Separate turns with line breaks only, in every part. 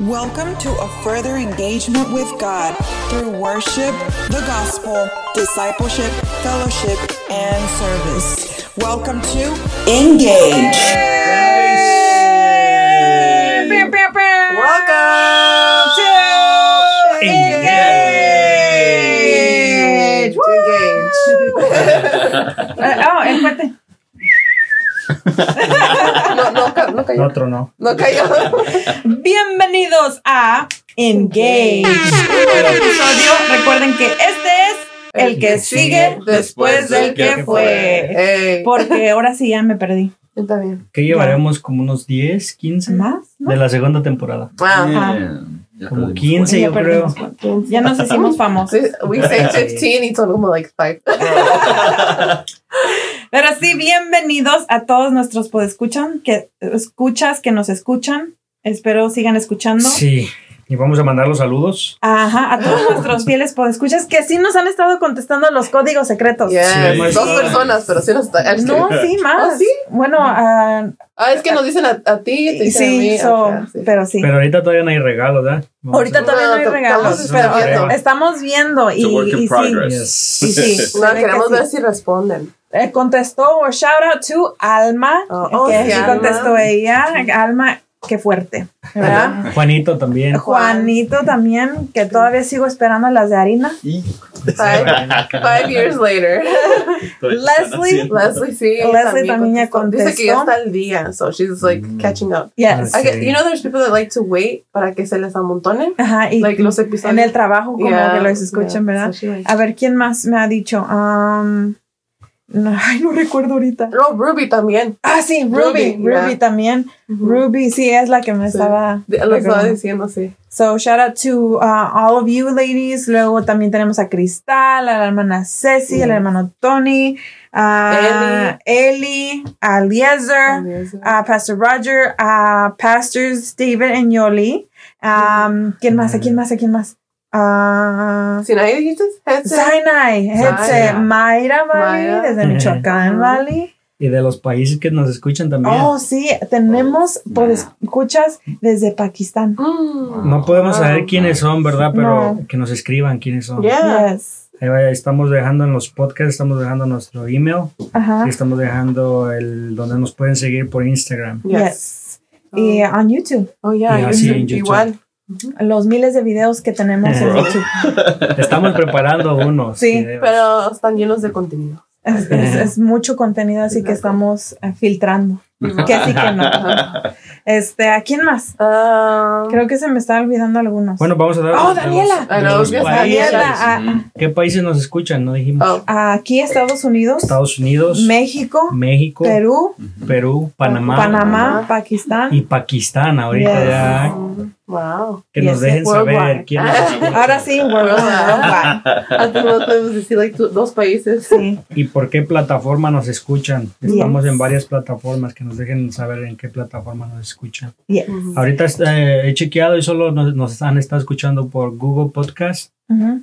Welcome to a further engagement with God through worship, the gospel, discipleship, fellowship, and service. Welcome to Engage.
Welcome to Engage.
To
oh, el fuerte.
No, no, no cayó.
Otro no.
No cayó.
Bienvenidos a Engage. Episodio. Recuerden que este es el que sigue después del que fue.
Ey,
Porque ahora sí ya me perdí.
está bien.
Que llevaremos como unos 10, 15
¿Más? ¿No?
de la segunda temporada.
Wow.
Ajá.
Como 15
Ya
yo creo.
Ya nos hicimos famosos.
Sí, We say 15 y son como like 5.
Pero sí, bienvenidos a todos nuestros podescuchan, que escuchas, que nos escuchan. Espero sigan escuchando.
Sí. Y vamos a mandar los saludos.
Ajá, a todos nuestros fieles podescuchas que sí nos han estado contestando los códigos secretos.
Yes.
Sí,
Dos
sí.
personas, pero sí nos está.
No, sí, más.
¿Ah, sí?
Bueno, ah,
Ah, es que nos dicen a, a ti, te dicen a
sí,
mí.
so,
ok, sí.
pero sí.
Pero ahorita todavía no hay regalos, ¿verdad? Vamos
Ahorita
a-
todavía no hay regalos,
estamos
pero
viendo.
estamos viendo y,
It's a work in
y sí,
progress.
Yes.
y sí,
No,
que
queremos
sí.
ver si responden.
Eh, contestó, o shout out to Alma,
Oh, oh,
que
sí,
sí
Alma.
contestó ella, Alma, qué fuerte, ¿verdad?
Juanito también.
Juanito también, que todavía sigo esperando las de harina.
Five, five years later.
Leslie,
Leslie sí.
Leslie también ya
contestó. Dice que ya está al día, so she's like catching up.
yes.
Ah,
I get-
Sí.
you know, there's people that like to wait para que se les amontonen.
Ajá, y
Like los episodios.
en el trabajo como
Yeah,
que los escuchan,
yeah,
¿verdad?
so
A ver, ¿quién más me ha dicho? Um, no, ay, no recuerdo ahorita.
No, Ruby también.
Ah, sí, Ruby,
Ruby,
Ruby
yeah.
también. Ruby, sí, es la que me
Sí.
estaba...
Lo estaba diciendo, sí.
So, shout out to uh, all of you ladies. Luego también tenemos a Cristal, a la hermana Ceci, al hermano Tony, a Eli, a Eliezer, a Pastor Roger, a Pastors David and Yoli. Um, ¿Quién más? ¿A quién más? ¿A quién más? Uh,
¿Si nadie dijiste?
Sinai, Hetze,
Mayra.
Valley,
Mayra.
desde Michoacán. Valley.
Y de los países que nos escuchan también.
Oh, sí, tenemos por escuchas desde Pakistán.
Mm.
No podemos
Wow.
saber quiénes son, ¿verdad? Pero
No.
que nos escriban quiénes son.
Yes.
Estamos dejando en los podcasts, estamos dejando nuestro email
Ajá.
y estamos dejando el donde nos pueden seguir por Instagram.
Yes.
Yes. Y uh, on YouTube,
Oh, yeah.
En YouTube.
Igual.
Los miles de videos que tenemos en. YouTube.
Estamos preparando unos.
Sí,
videos.
Pero están llenos de contenido.
Es, es- es mucho contenido, así que estamos eh, filtrando. Que sí que no. Este, ¿a quién más?
Ah,
Creo que se me está olvidando algunos.
Bueno, vamos a dar.
Oh,
de
Daniela.
los- los países.
Daniela, ah,
¿Qué países nos escuchan? No dijimos.
oh.
aquí Estados Unidos,
Estados Unidos,
México,
México,
Perú,
Perú, Panamá,
Panamá. Pakistán.
y Pakistán. Ahorita
Yes.
ya
Wow.
que
Yes,
nos dejen
worldwide.
saber quién escucha
Ahora sí, worldwide.
Antes no podemos decir like dos países.
Sí.
y por qué plataforma nos escuchan. Estamos
Yes.
en varias plataformas que nos dejen saber en qué plataforma nos escuchan.
Yes.
Ahorita eh, he chequeado y solo nos, nos han estado escuchando por Google Podcast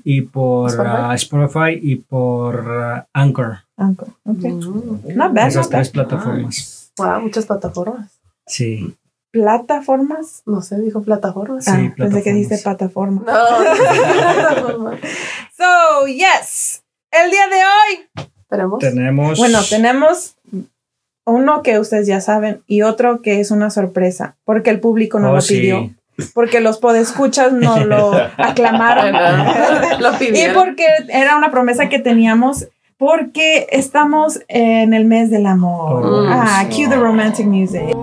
y por
Spotify.
ah, Spotify y por ah, Anchor.
Anchor, ok.
Mm.
Not bad,
Esas
not bad.
tres plataformas.
Wow, muchas plataformas.
Sí.
Plataformas.
No sé, dijo plataformas.
Sí,
ah, pensé que
plataformas.
dice plataforma.
No.
So, yes. El día de hoy.
Tenemos.
Bueno, tenemos uno que ustedes ya saben y otro que es una sorpresa, porque el público no
Oh,
lo
sí.
pidió, porque los podescuchas no lo aclamaron
Lo
y porque era una promesa que teníamos. Porque estamos en el mes del amor.
Oh,
ah,
sí.
cue the romantic music.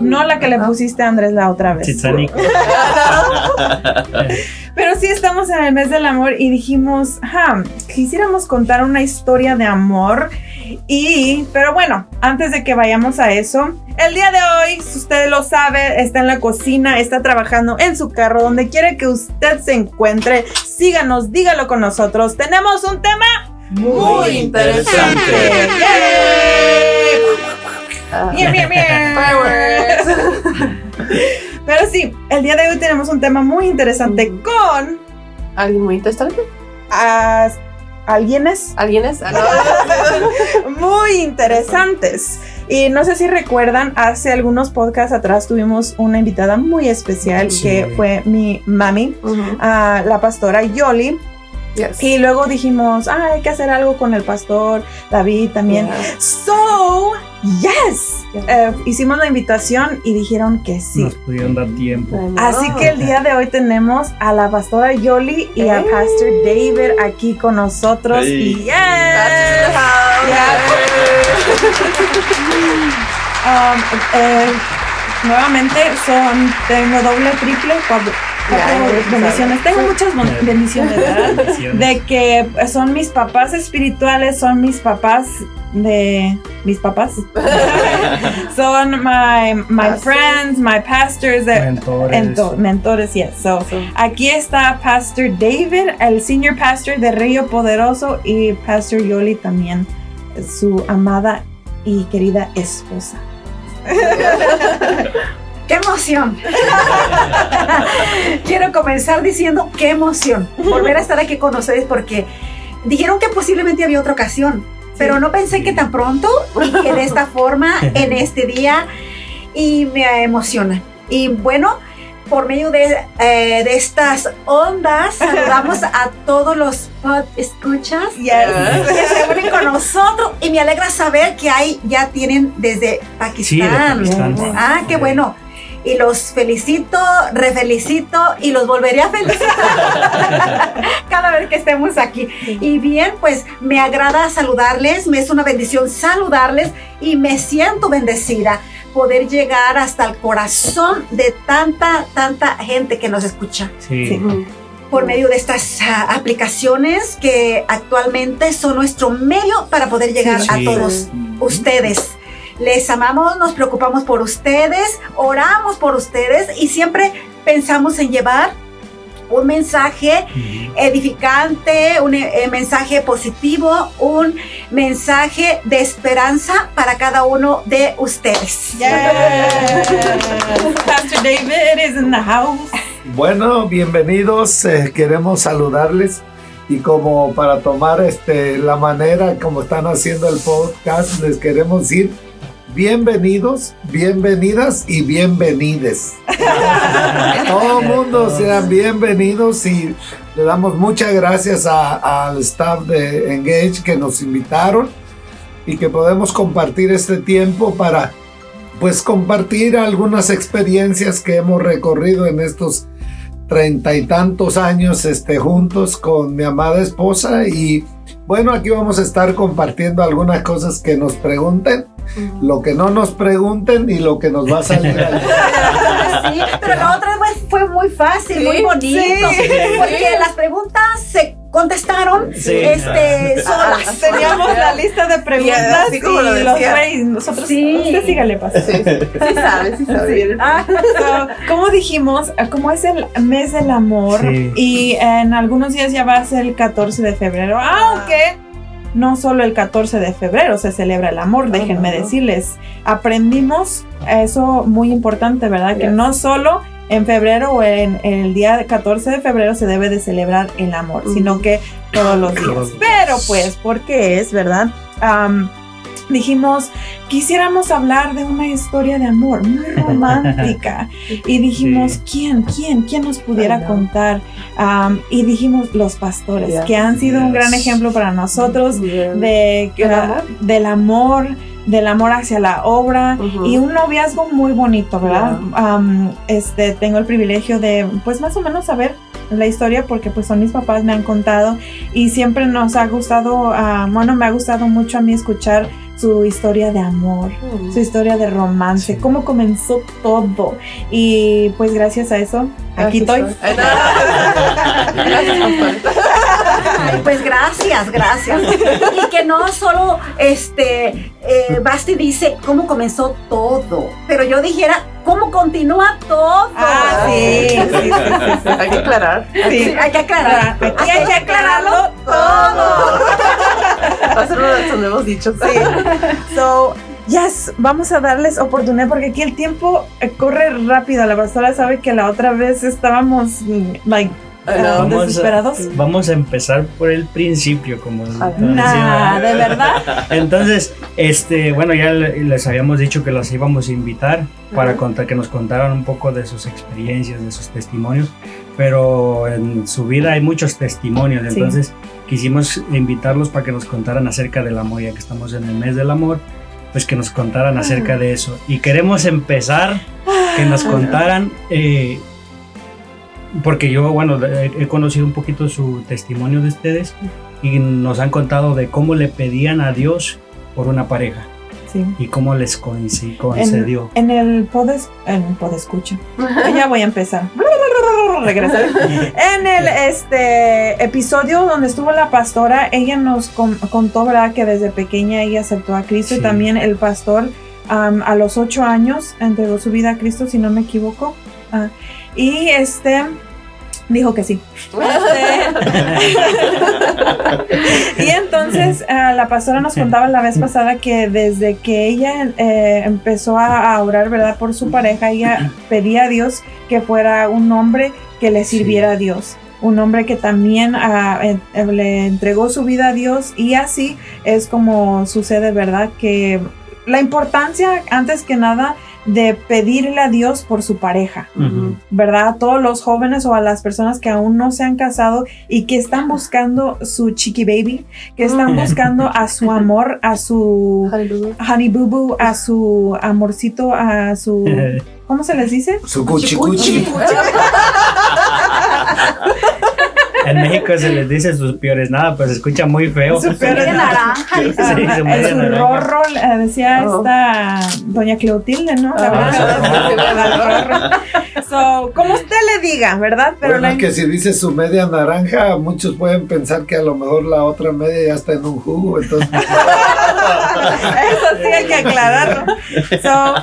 No la que le pusiste a Andrés la otra vez.
Titanic.
Pero sí estamos en el mes del amor y dijimos, "Ja, quisiéramos contar una historia de amor. Y, pero bueno, antes de que vayamos a eso, el día de hoy, si usted lo sabe, está en la cocina, está trabajando en su carro, donde quiere que usted se encuentre, síganos, dígalo con nosotros. Tenemos un tema
Muy interesante.
¡Yay! Bien, bien, bien. Pero sí, el día de hoy tenemos un tema muy interesante con
¿Alguien muy interesante?
as- alguienes
¿Alguienes? Ah, no.
muy interesantes. Y no sé si recuerdan, hace algunos podcasts atrás tuvimos una invitada muy especial
Sí.
que fue mi mami, la pastora Yoli.
Yes.
Y luego dijimos, ah, hay que hacer algo con el pastor David también.
Yeah.
So, yes.
Yeah.
Eh, hicimos la invitación y dijeron que sí.
Nos pudieron dar tiempo.
Así que el día de hoy tenemos a la pastora Yoli y a
Hey.
Pastor David aquí con nosotros.
Hey.
Y yes. Um, eh, nuevamente son, tengo doble, triple, cuatro,
Ya,
bendiciones. Tengo muchas bendiciones, ¿verdad? De que son mis papás espirituales, son mis papás de mis papás. son my, my friends, my pastors,
Mentores.
ento- mentores, yes. So. Aquí está Pastor David, el senior pastor de Río Poderoso, y Pastor Yoli también, su amada y querida esposa.
¡Qué emoción! Quiero comenzar diciendo qué emoción volver a estar aquí con ustedes porque dijeron que posiblemente había otra ocasión, pero no pensé que tan pronto y que de esta forma en este día y me emociona. Y bueno, por medio de, eh, de estas ondas saludamos a todos los pod escuchas que se unen con nosotros y me alegra saber que hay ya tienen desde
Sí, de
Pakistán.
Pakistán.
Ah, qué bueno. Y los felicito, refelicito y los volveré a felicitar cada vez que estemos aquí. Y bien, pues me agrada saludarles, me es una bendición saludarles y me siento bendecida poder llegar hasta el corazón de tanta, tanta gente que nos escucha
Sí.
Ujú.
por medio de estas ah, aplicaciones que actualmente son nuestro medio para poder llegar a
Sí.
todos ustedes. Les amamos, nos preocupamos por ustedes, oramos por ustedes y siempre pensamos en llevar un mensaje edificante, un eh, mensaje positivo, un mensaje de esperanza para cada uno de ustedes.
Yes. Pastor David is in the house.
Bueno, bienvenidos. eh, queremos saludarles y como para tomar este la manera como están haciendo el podcast, les queremos decir bienvenidos, bienvenidas y bienvenides. Todo mundo sean bienvenidos y le damos muchas gracias a- al staff de Engage que nos invitaron y que podemos compartir este tiempo para pues compartir algunas experiencias que hemos recorrido en estos treinta y tantos años este, juntos con mi amada esposa y bueno, aquí vamos a estar compartiendo algunas cosas que nos pregunten, lo que no nos pregunten y lo que nos va a salir. al-
Sí, pero la otra vez fue muy fácil,
Sí,
muy bonito,
sí.
porque las preguntas se contestaron
Sí.
este, solas.
Teníamos la lista de preguntas
así como lo
y los reyes. Nosotros,
Sí.
usted sígale, pastor.
Sí, sí sabe, sí sabe.
Ah,
So, como dijimos, eh, como es el mes del amor
Sí.
y en algunos días ya va a ser el 14 de febrero, aunque no solo el 14 de febrero se celebra el amor, déjenme
no.
decirles, aprendimos eso muy importante, ¿verdad? Que no solo en febrero o en, en el día 14 de febrero se debe de celebrar el amor, sino que todos los días. Pero pues, ¿por qué es, verdad? Dijimos, quisiéramos hablar de una historia de amor muy romántica. y dijimos, ¿quién? ¿Quién? ¿Quién nos pudiera
Ay, no.
contar? Am, y dijimos, los pastores,
Yes.
que han sido un gran ejemplo para nosotros de,
¿Del amor?
del amor, del amor hacia la obra y un noviazgo muy bonito, ¿verdad? Am, este, tengo el privilegio de, pues más o menos saber la historia porque pues son mis papás, me han contado y siempre nos ha gustado, ah, bueno, me ha gustado mucho a mí escuchar su historia de amor,
Mm.
su historia de romance, cómo comenzó todo y pues gracias a eso, aquí estoy.
Gracias.
Ay, pues gracias, gracias. Y que no solo este eh, Basti dice cómo comenzó todo, pero yo dijera cómo continúa todo.
Ah, sí, sí, sí, sí.
Hay que aclarar.
Sí.
Hay que aclarar.
Aquí hay que aclararlo
todo.
Va a ser uno de nuestros nuevos dichos.
Sí. So, yes, vamos a darles oportunidad porque aquí el tiempo corre rápido. La pastora sabe que la otra vez estábamos, mm, like, Ah,
Vamos a-. Vamos a empezar por el principio, como.
Nah, de verdad.
Entonces, este, bueno, ya le- les habíamos dicho que los íbamos a invitar para contar, que nos contaran un poco de sus experiencias, de sus testimonios, pero en su vida hay muchos testimonios,
Sí.
entonces quisimos invitarlos para que nos contaran acerca del amor, ya que estamos en el mes del amor, pues que nos contaran acerca de eso. Y queremos empezar que nos contaran, eh, porque yo, bueno, he, conocido un poquito su testimonio de ustedes y nos han contado de cómo le pedían a Dios por una pareja
Sí.
y cómo les conci-
En,
concedió.
en el podes, en el podescucha. Ya voy a empezar. Regresar. En el este episodio donde estuvo la pastora, ella nos con- contó, ¿verdad? Que desde pequeña ella aceptó a Cristo y
Sí.
también el pastor am, a los ocho años entregó su vida a Cristo, si no me equivoco. Ah, y este dijo que sí. Este- y entonces ah, la pastora nos contaba la vez pasada que desde que ella eh, empezó a, a orar, ¿verdad? Por su pareja, ella pedía a Dios que fuera un hombre que le sirviera a Dios. Un hombre que también ah, en- eh, le entregó su vida a Dios y así es como sucede, ¿verdad? Que la importancia, antes que nada, de pedirle a Dios por su pareja. ¿verdad? A todos los jóvenes o a las personas que aún no se han casado y que están buscando su chiqui baby, que están buscando a su amor, a su honey boo boo, a su amorcito, a su ¿cómo se les dice?
Su cuchi cuchi.
en México se les dice sus peores nada, pues se escucha muy feo.
Su peor
De naranja, dice.
Sí, su media naranja.
rorro, eh, decía
Oh.
esta doña Clotilde, ¿no? La
Ah,
verdad. So, como usted le diga, ¿verdad? Pero
bueno,
la-
que si dice su media naranja, muchos pueden pensar que a lo mejor la otra media ya está en un jugo. Entonces,
Eso sí hay que aclararlo. So,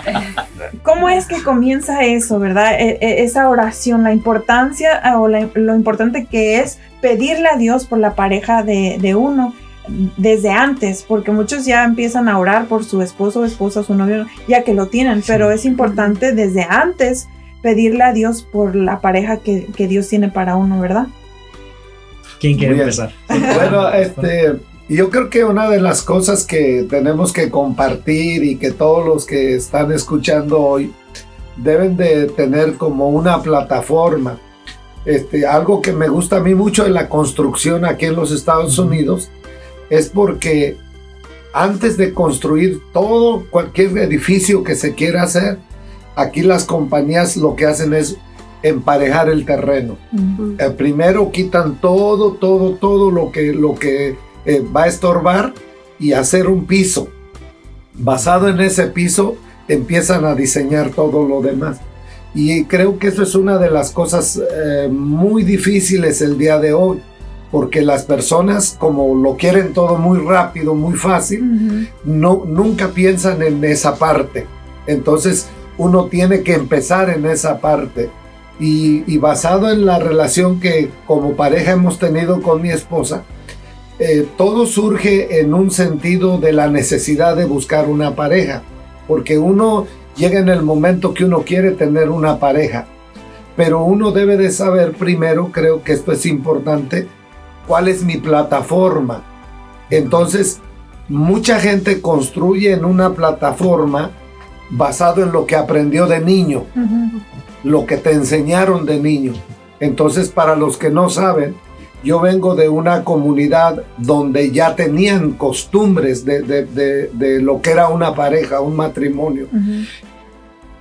¿Cómo es que comienza eso, verdad? E- e- esa oración, la importancia ah, o la- lo importante que es pedirle a Dios por la pareja de, de uno desde antes, porque muchos ya empiezan a orar por su esposo o esposa, su novio, ya que lo tienen, pero es importante desde antes pedirle a Dios por la pareja que, que Dios tiene para uno, ¿verdad?
¿Quién quiere
bien.
empezar?
bueno, este, yo creo que una de las cosas que tenemos que compartir y que todos los que están escuchando hoy deben de tener como una plataforma. Este, algo que me gusta a mí mucho en la construcción aquí en los Estados. Unidos es porque antes de construir todo, cualquier edificio que se quiera hacer, aquí las compañías lo que hacen es emparejar el terreno. Eh, primero quitan todo, todo, todo lo que, lo que eh, va a estorbar y hacer un piso. Basado en ese piso, empiezan a diseñar todo lo demás. Y creo que eso es una de las cosas eh, muy difíciles el día de hoy, porque las personas, como lo quieren todo muy rápido, muy fácil, no, nunca piensan en esa parte. Entonces uno tiene que empezar en esa parte. Y, y basado en la relación que como pareja hemos tenido con mi esposa, eh, todo surge en un sentido de la necesidad de buscar una pareja. Porque uno llega en el momento que uno quiere tener una pareja. Pero uno debe de saber primero, creo que esto es importante, cuál es mi plataforma. Entonces, mucha gente construye en una plataforma basado en lo que aprendió de niño, lo que te enseñaron de niño. Entonces, para los que no saben, yo vengo de una comunidad donde ya tenían costumbres de, de- de- de lo que era una pareja, un matrimonio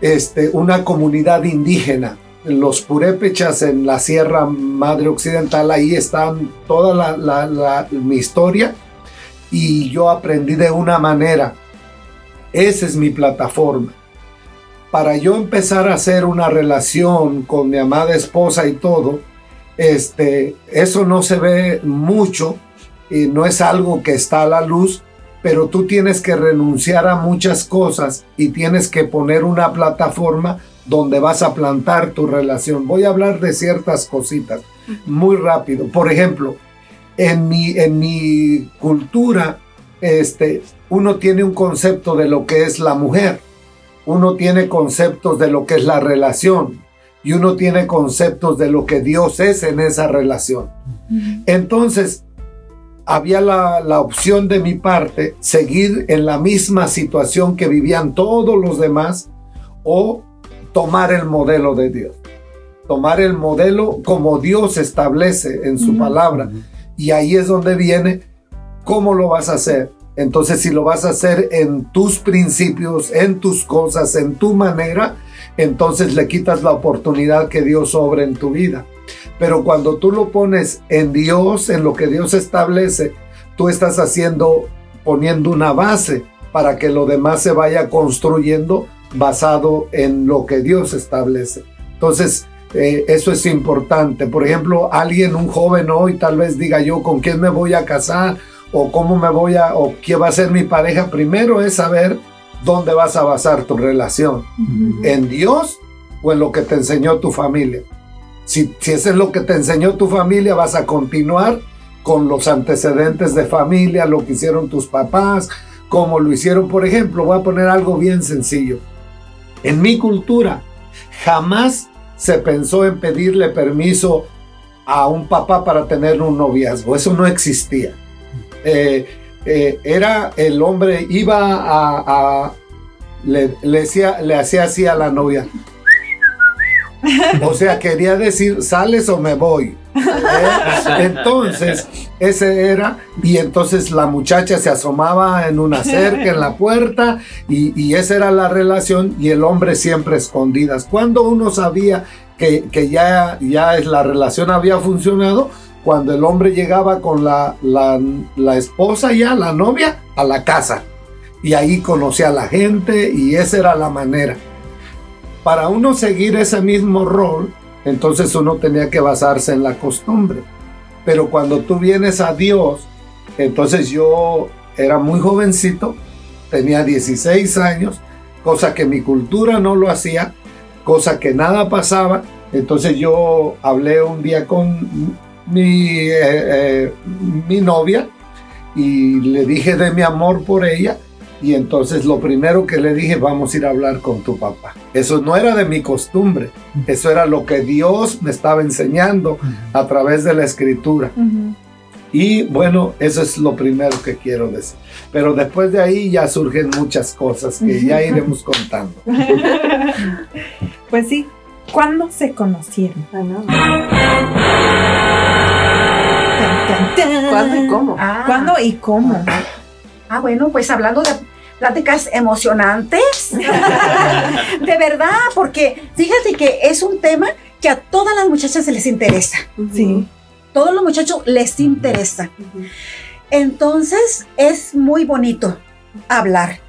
este, una comunidad indígena. Los purépechas en la Sierra Madre Occidental, ahí están toda la, la- la- mi historia y yo aprendí de una manera. Esa es mi plataforma. Para yo empezar a hacer una relación con mi amada esposa y todo, este, eso no se ve mucho y no es algo que está a la luz, pero tú tienes que renunciar a muchas cosas y tienes que poner una plataforma donde vas a plantar tu relación. Voy a hablar de ciertas cositas muy rápido. Por ejemplo, en mi, en mi cultura, este, uno tiene un concepto de lo que es la mujer. Uno tiene conceptos de lo que es la relación. Y uno tiene conceptos de lo que Dios es en esa relación. Entonces, había la, la, opción de mi parte seguir en la misma situación que vivían todos los demás o tomar el modelo de Dios. Tomar el modelo como Dios establece en su palabra. Y ahí es donde viene cómo lo vas a hacer. Entonces, si lo vas a hacer en tus principios, en tus cosas, en tu manera, entonces le quitas la oportunidad que Dios sobre en tu vida. Pero cuando tú lo pones en Dios, en lo que Dios establece, tú estás haciendo, poniendo una base para que lo demás se vaya construyendo basado en lo que Dios establece. Entonces, eh, eso es importante. Por ejemplo, alguien, un joven hoy, tal vez diga yo con quién me voy a casar o cómo me voy a, o quién va a ser mi pareja. Primero es saber dónde vas a basar tu relación. ¿En Dios o en lo que te enseñó tu familia? Si, si eso es lo que te enseñó tu familia, vas a continuar con los antecedentes de familia, lo que hicieron tus papás, como lo hicieron, por ejemplo, voy a poner algo bien sencillo. En mi cultura, jamás se pensó en pedirle permiso a un papá para tener un noviazgo. Eso no existía. Eh, eh, era el hombre, iba a, le, hacía, le hacía así a la novia. O sea, quería decir, sales o me voy. ¿Eh? Entonces, ese era, y entonces la muchacha se asomaba en una cerca, en la puerta, y, y esa era la relación, y el hombre siempre escondidas. Cuando uno sabía que, que ya, ya la relación había funcionado, cuando el hombre llegaba con la, la, la esposa ya, la novia, a la casa. Y ahí conocía a la gente, y esa era la manera para uno seguir ese mismo rol, entonces uno tenía que basarse en la costumbre. Pero cuando tú vienes a Dios, entonces yo era muy jovencito, tenía 16 años, cosa que mi cultura no lo hacía, cosa que nada pasaba. Entonces yo hablé un día con mi, eh, eh, mi novia y le dije de mi amor por ella y entonces lo primero que le dije, vamos a ir a hablar con tu papá. Eso no era de mi costumbre, eso era lo que Dios me estaba enseñando a través de la escritura. Y bueno, eso es lo primero que quiero decir. Pero después de ahí ya surgen muchas cosas que ya iremos contando.
pues sí, ¿cuándo se conocieron?
¿Cuándo y cómo?
Ah. ¿Cuándo y cómo?
Ah, bueno, pues hablando de pláticas emocionantes, de verdad, porque fíjate que es un tema que a todas las muchachas se les interesa.
Sí.
Todos los muchachos les interesa. Entonces es muy bonito hablar.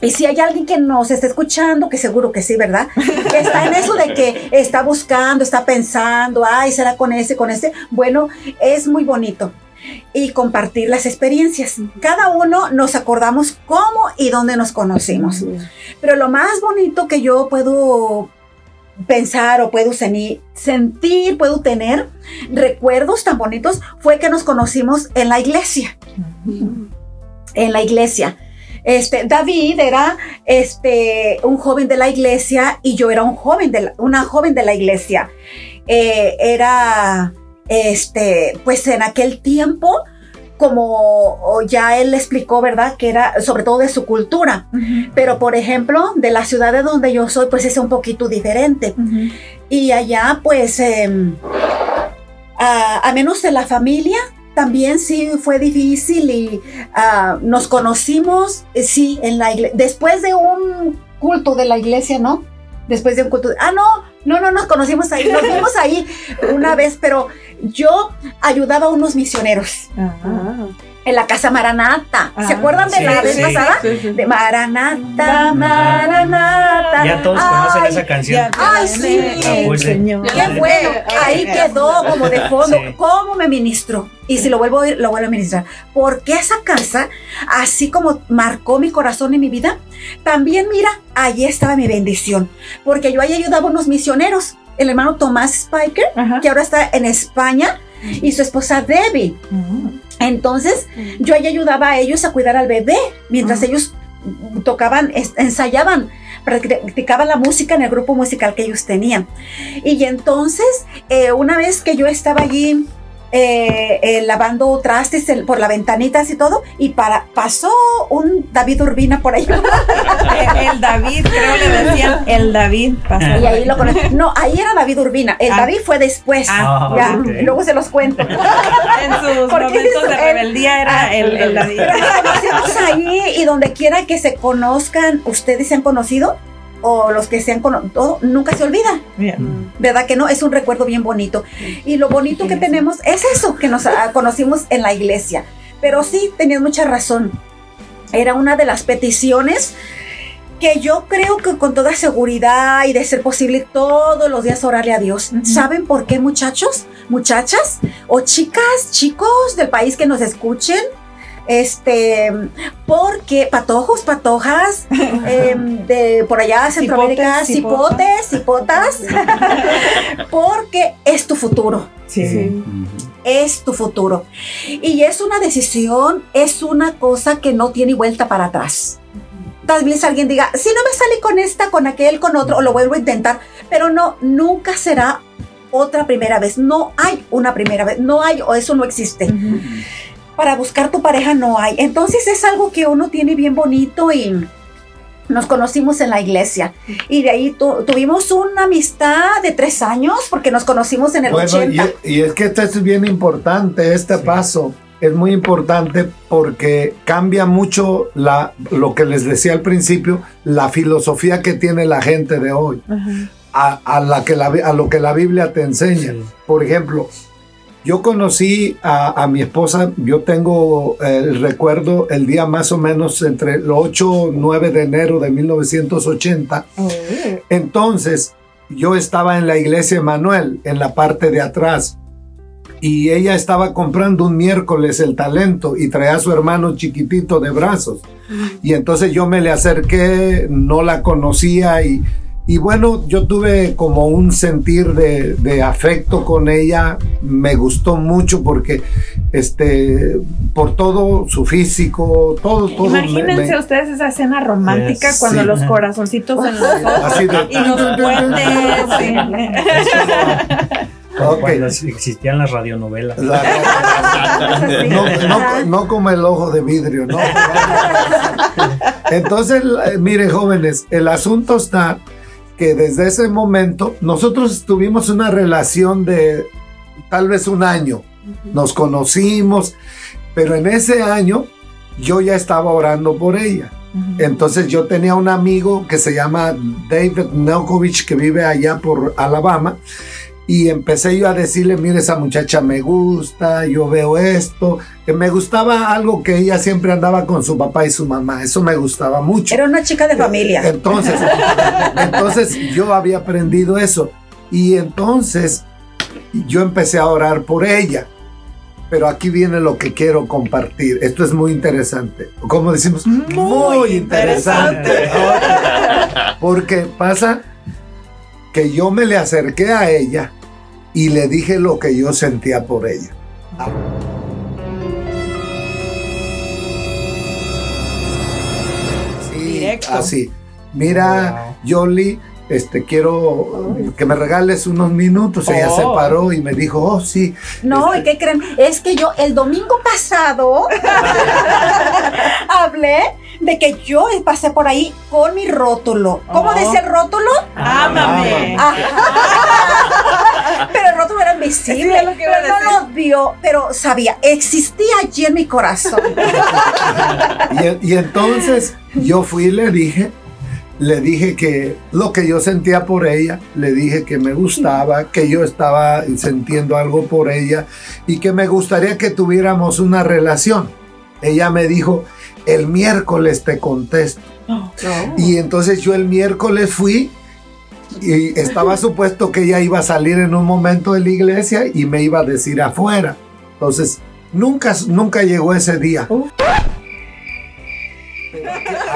Y si hay alguien que nos está escuchando, que seguro que sí, ¿verdad? Que está en eso de que está buscando, está pensando, ay, será con ese, con ese. Bueno, es muy bonito y compartir las experiencias. Cada uno nos acordamos cómo y dónde nos conocimos. Pero lo más bonito que yo puedo pensar o puedo sentir, puedo tener recuerdos tan bonitos fue que nos conocimos en la iglesia. En la iglesia. Este, David era este, un joven de la iglesia y yo era un joven de una joven de la iglesia. Eh, era este, pues en aquel tiempo, como ya él explicó, ¿verdad? Que era sobre todo de su cultura. Pero, por ejemplo, de la ciudad de donde yo soy, pues es un poquito diferente. Y allá, pues, em, a, menos de la familia, también sí fue difícil y ah, nos conocimos, eh, sí, en la después de un culto de la iglesia, ¿no? Después de un culto. Ah, no, no, no nos conocimos ahí, nos vimos ahí una vez, pero yo ayudaba a unos misioneros. En la casa Maranata. ¿Se ah, acuerdan de la vez pasada? de Maranata, Maranata.
Ya todos conocen esa canción.
Ay, sí.
Señor.
Qué bueno. Ahí quedó como de fondo. ¿Cómo me ministró? Y si lo vuelvo a oír, lo vuelvo a ministrar. Porque esa casa, así como marcó mi corazón y mi vida, también, mira, allí estaba mi bendición. Porque yo ahí ayudaba a unos misioneros el hermano Tomás Spiker, que ahora está en España, y su esposa Debbie. Entonces, yo ahí ayudaba a ellos a cuidar al bebé mientras ellos tocaban, ensayaban, practicaban la música en el grupo musical que ellos tenían. Y entonces, eh, una vez que yo estaba allí eh, eh, lavando trastes el- por las ventanitas y todo, y para, pasó un David Urbina por ahí.
El, el David, creo le decían el David. pasó
y ahí lo conocí. No, ahí era David Urbina. El
Ah.
David fue después.
Ah,
ya, luego se los cuento.
En sus
Porque
momentos de rebeldía era
Ah,
el, el David.
Pero ahí y donde quiera que se conozcan, ustedes se han conocido o los que se han conocido, nunca se olvida,
Bien.
¿verdad que no? Es un recuerdo bien bonito. Y lo bonito que tenemos es eso, que nos ah, conocimos en la iglesia. Pero sí, tenías mucha razón. Era una de las peticiones que yo creo que con toda seguridad y de ser posible todos los días orarle a Dios. ¿Saben por qué muchachos, muchachas o chicas, chicos del país que nos escuchen? Este, porque patojos, patojas, em, de por allá Centroamérica,
Cipotes,
cipotes, cipotas, porque es tu futuro
Sí.
es tu futuro. Y es una decisión, es una cosa que no tiene vuelta para atrás. Tal vez alguien diga, si no me sale con esta, con aquel, con otro, o lo vuelvo a intentar, pero no, nunca será otra primera vez. No hay una primera vez, no hay, o eso no existe.
Ujú.
Para buscar tu pareja no hay. Entonces es algo que uno tiene bien bonito y nos conocimos en la iglesia. Y de ahí tu- tuvimos una amistad de tres años porque nos conocimos en el
Bueno,
80.
y, y es que esto es bien importante, este
Sí.
paso es muy importante porque cambia mucho la, lo que les decía al principio, la filosofía que tiene la gente de hoy, a, a la que la, Bi- a lo que la Biblia te enseña.
Sí.
Por ejemplo, yo conocí a, a mi esposa, yo tengo eh, el recuerdo el día más o menos entre el 8 o 9 de enero de 1980.
Oh.
Entonces, yo estaba en la iglesia Emanuel, en la parte de atrás, y ella estaba comprando un miércoles el talento y traía a su hermano chiquitito de brazos. Y entonces yo me le acerqué, no la conocía y, y bueno, yo tuve como un sentir de, de afecto con ella, me gustó mucho porque, este, por todo su físico, todo, todo. me-
Imagínense
me-
ustedes esa escena romántica
Yes,
cuando
sí.
los corazoncitos en los ojos
así de-
y los puentes. sí.
Ok.
Cuando existían las radionovelas.
La- no, no- no como el ojo de vidrio, ¿no? Entonces, eh, miren jóvenes, el asunto está que desde ese momento nosotros tuvimos una relación de tal vez un año. Nos conocimos, pero en ese año yo ya estaba orando por ella. Entonces yo tenía un amigo que se llama David Nelkovich que vive allá por Alabama y empecé yo a decirle, mire, esa muchacha me gusta, yo veo esto, que me gustaba algo que ella siempre andaba con su papá y su mamá, eso me gustaba mucho.
Era una chica de familia.
Entonces, entonces yo había aprendido eso y entonces yo empecé a orar por ella. Pero aquí viene lo que quiero compartir. Esto es muy interesante. Como decimos, muy, interesante. Porque pasa que yo me le acerqué a ella y le dije lo que yo sentía por ella. Sí,
Directo.
así. Mira, Yoli, este quiero que me regales unos minutos. Ella se
Oh.
paró y me dijo, oh, sí.
No, ¿y qué creen? Es que yo el domingo pasado hablé de que yo pasé por ahí con mi rótulo. ¿Cómo
Oh.
decía el rótulo?
Ámame.
Ah. pero el rótulo era invisible.
Lo
pero no lo vio, pero sabía, existía allí en mi corazón.
Y, y entonces yo fui y le dije, le dije que lo que yo sentía por ella, le dije que me gustaba, que yo estaba sintiendo algo por ella y que me gustaría que tuviéramos una relación. Ella me dijo, el miércoles te contesto. Y entonces yo el miércoles fui y estaba supuesto que ella iba a salir en un momento de la iglesia y me iba a decir afuera. Entonces, nunca, nunca llegó ese día.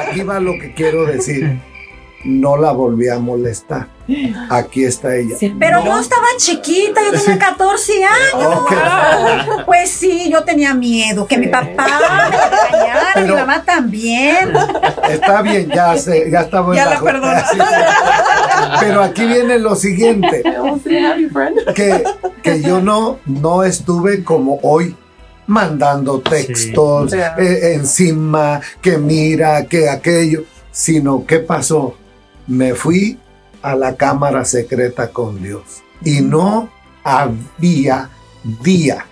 Aquí va lo que quiero decir. no la volví a molestar. Aquí está ella.
Sí.
Pero
No.
yo estaba chiquita, yo tenía 14 años. Pues sí, yo tenía miedo que mi papá me regañara, mi mamá también.
Está bien, ya sé, ya estaba en
Ya
la
la.
Sí. Pero aquí viene lo siguiente, que, que yo no, no estuve como hoy mandando textos
Sí.
eh, encima, que mira, que aquello, sino ¿qué pasó? Me fui a la cámara secreta con Dios y no había día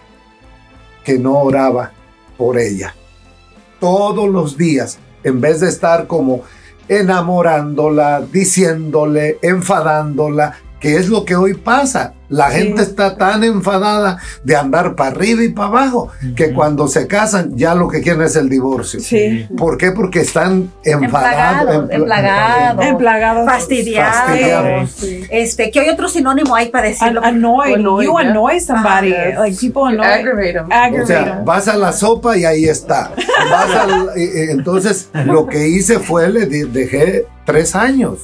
que no oraba por ella. Todos los días, en vez de estar como enamorándola, diciéndole, enfadándola, que es lo que hoy pasa. La
Sí.
gente está tan enfadada de andar para arriba y para abajo que cuando se casan ya lo que quieren es el divorcio.
Sí.
¿Por qué? Porque están enfadados.
Emplagados, emplagados. Fastidiados.
Fastidiados.
Sí.
Este, ¿qué hay otro sinónimo hay para
An-
decirlo?
annoy.
Annoy,
you
yeah.
annoy somebody.
Ah.
Like people
You
annoy.
aggravate 'em.
O
Aggravate
sea,
'em.
vas a la sopa y ahí está. Vas al- eh, eh, entonces, lo que hice fue, le de- dejé tres años.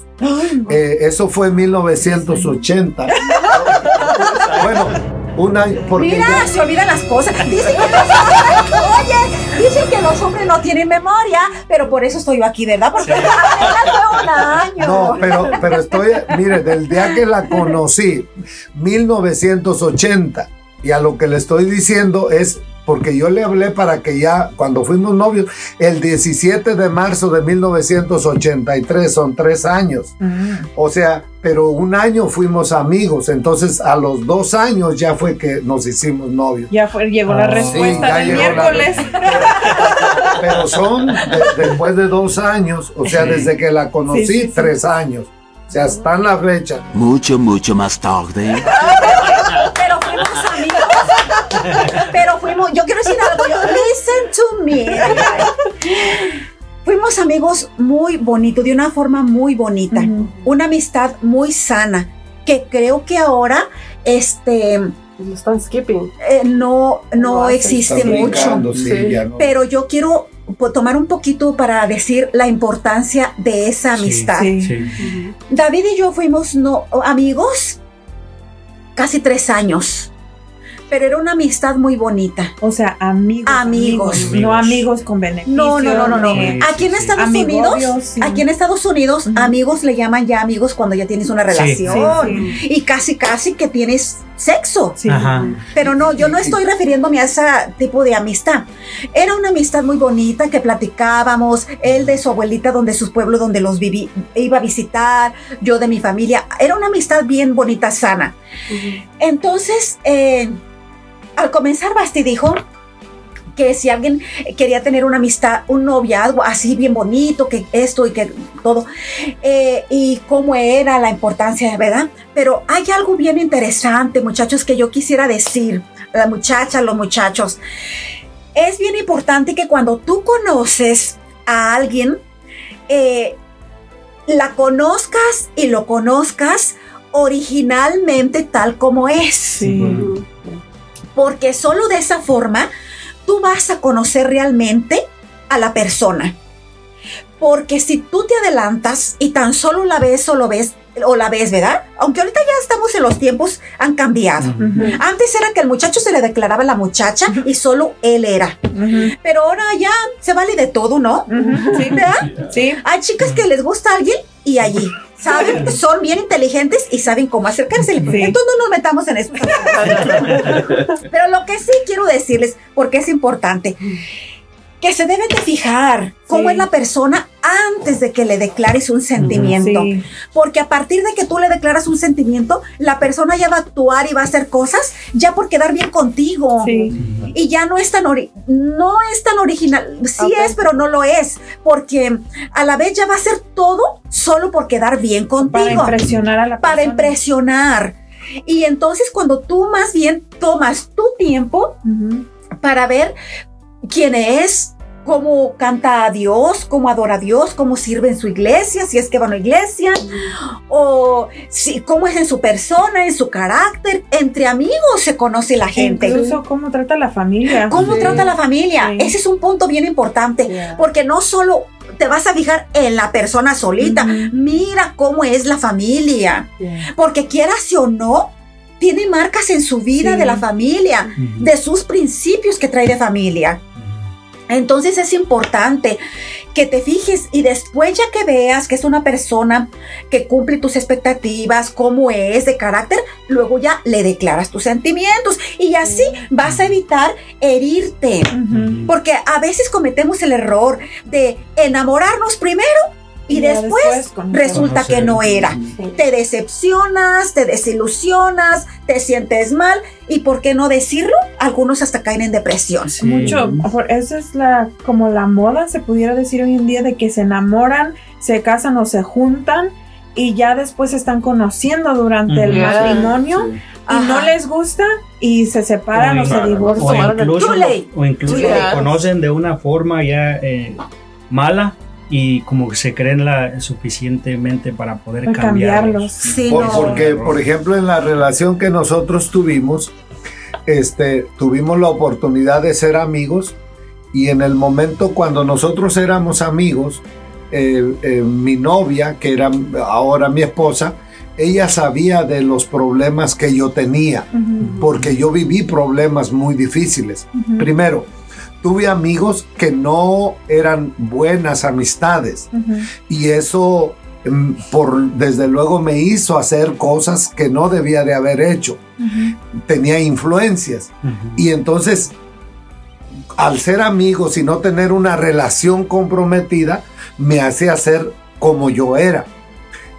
Eh, eso fue en 1980. bueno, un año. Porque
Mira,
ya-
se olvidan las cosas. Dicen que los hombres, oye, dicen que los hombres no tienen memoria, pero por eso estoy yo aquí, ¿verdad? Porque apenas fue un año.
No, pero, pero estoy, mire, del día que la conocí, 1980, y a lo que le estoy diciendo es porque yo le hablé para que ya, cuando fuimos novios, el 17 de marzo de 1983, son tres años.
Mm.
O sea, pero un año fuimos amigos, entonces a los dos años ya fue que nos hicimos novios.
Ya fue, llegó la
Ah,
respuesta
sí, ya
del
llegó la
miércoles.
Pero son de- después de dos años, o sea, desde que la conocí,
Sí, sí, sí.
tres años. O sea, están la fecha.
Mucho, mucho más tarde.
Pero fuimos yo quiero decir algo, yo, listen to me. Fuimos amigos muy bonitos, de una forma muy bonita. Una amistad muy sana, que creo que ahora este,
skipping.
eh, no, no existe mucho.
brincando, sí,
Sí.
ya no.
Pero yo quiero tomar un poquito para decir la importancia de esa amistad.
Sí.
Sí.
David y yo fuimos no, amigos casi tres años, pero era una amistad muy bonita.
O sea, amigos.
Amigos.
No amigos con beneficios.
No, no, no, no, no.
ni-
Sí,
Aquí en
sí, sí.
Estados
Amigobios,
Unidos,
sí.
aquí en Estados Unidos, amigos le llaman ya amigos cuando ya tienes una
Sí.
relación
Sí,
y casi, casi que tienes sexo.
Sí.
Ajá.
Pero no, yo no estoy refiriéndome a ese tipo de amistad. Era una amistad muy bonita que platicábamos, él de su abuelita, donde sus pueblos, donde los viví, iba a visitar, yo de mi familia. Era una amistad bien bonita, sana. Entonces, eh, al comenzar, Basti dijo que si alguien quería tener una amistad, un noviazgo así bien bonito, que esto y que todo, eh, y cómo era la importancia, ¿verdad? Pero hay algo bien interesante, muchachos, que yo quisiera decir, la muchacha, los muchachos. Es bien importante que cuando tú conoces a alguien, eh, la conozcas y lo conozcas originalmente tal como es
Sí.
Porque solo de esa forma tú vas a conocer realmente a la persona. Porque si tú te adelantas y tan solo la ves o lo ves o la ves, ¿verdad? Aunque ahorita ya estamos en los tiempos han cambiado. Antes era que el muchacho se le declaraba a la muchacha y solo él era. Pero ahora ya se vale de todo, ¿no?
Sí.
¿Verdad?
Sí.
Hay chicas que les gusta a alguien y allí. Saben, son bien inteligentes y saben cómo acercarse.
Sí.
Entonces no nos metamos en eso. Pero lo que sí quiero decirles, porque es importante, que se deben de fijar cómo
Sí.
es la persona antes de que le declares un sentimiento.
Sí.
Porque a partir de que tú le declaras un sentimiento, la persona ya va a actuar y va a hacer cosas ya por quedar bien contigo.
Sí.
Y ya no es tan ori- no es tan original. Sí es, pero no lo es, porque a la vez ya va a ser todo solo por quedar bien
Para
contigo
impresionar a la
para
persona.
impresionar. Y entonces cuando tú más bien tomas tu tiempo para ver quién es, cómo canta a Dios, cómo adora a Dios, cómo sirve en su iglesia, si es que va a una iglesia, o si, cómo es en su persona, en su carácter. Entre amigos se conoce la gente.
Incluso cómo trata a la familia.
¿Cómo
Sí.
trata a la familia?
Sí.
Ese es un punto bien importante,
Yeah.
porque no solo te vas a fijar en la persona solita. Mira cómo es la familia. Porque quieras o no, tiene marcas en su vida
Sí.
de la familia, de sus principios que trae de familia. Entonces es importante que te fijes y después ya que veas que es una persona que cumple tus expectativas, cómo es de carácter, luego ya le declaras tus sentimientos y así vas a evitar herirte. Porque a veces cometemos el error de enamorarnos primero y, después, resulta que no era. Te decepcionas, te desilusionas, te sientes mal y por qué no decirlo, algunos hasta caen en depresión.
Sí.
Mucho, por- esa es la como la moda se pudiera decir hoy en día de que se enamoran, se casan o se juntan y ya después se están conociendo durante el matrimonio
Sí.
y no les gusta y se separan
O
o, se divorcian.
O incluso, o lo conocen de una forma ya eh, mala y como que se creen la suficientemente para poder
Para
cambiarlos.
cambiarlos.
Sí,
Por-
no.
porque, por ejemplo, en la relación que nosotros tuvimos, este, tuvimos la oportunidad de ser amigos y en el momento cuando nosotros éramos amigos, eh, eh, mi novia, que era ahora mi esposa, ella sabía de los problemas que yo tenía, porque yo viví problemas muy difíciles. Primero, tuve amigos que no eran buenas amistades
ujú.
y eso mm, por desde luego me hizo hacer cosas que no debía de haber hecho.
Ujú.
Tenía influencias
Ujú.
y entonces al ser amigos y no tener una relación comprometida me hacía ser como yo era.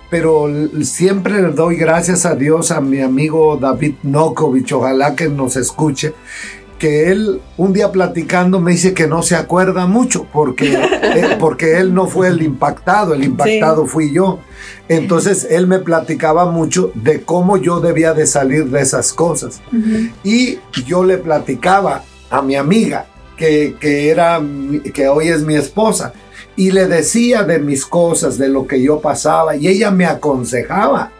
Pero siempre le doy gracias a Dios a mi amigo David Nokovich, ojalá que nos escuche, que él un día platicando me dice que no se acuerda mucho porque, eh, porque él no fue el impactado, el impactado fui yo. Entonces él me platicaba mucho de cómo yo debía de salir de esas cosas. Y yo le platicaba a mi amiga, que, que era, que hoy es mi esposa, y le decía de mis cosas, de lo que yo pasaba, y ella me aconsejaba.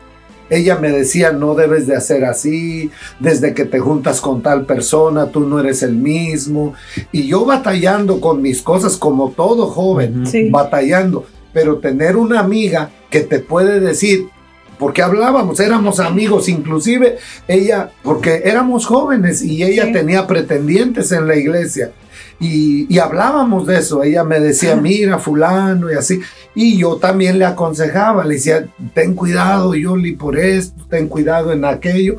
Ella me decía, no debes de hacer así, desde que te juntas con tal persona, tú no eres el mismo. Y yo batallando con mis cosas, como todo joven.
Sí.
batallando, pero tener una amiga que te puede decir, porque hablábamos, éramos amigos, inclusive ella, porque éramos jóvenes y ella
Sí.
tenía pretendientes en la iglesia. Y, y hablábamos de eso, ella me decía, mira, fulano y así. Y yo también le aconsejaba, le decía, ten cuidado, Yoli, por esto, ten cuidado en aquello,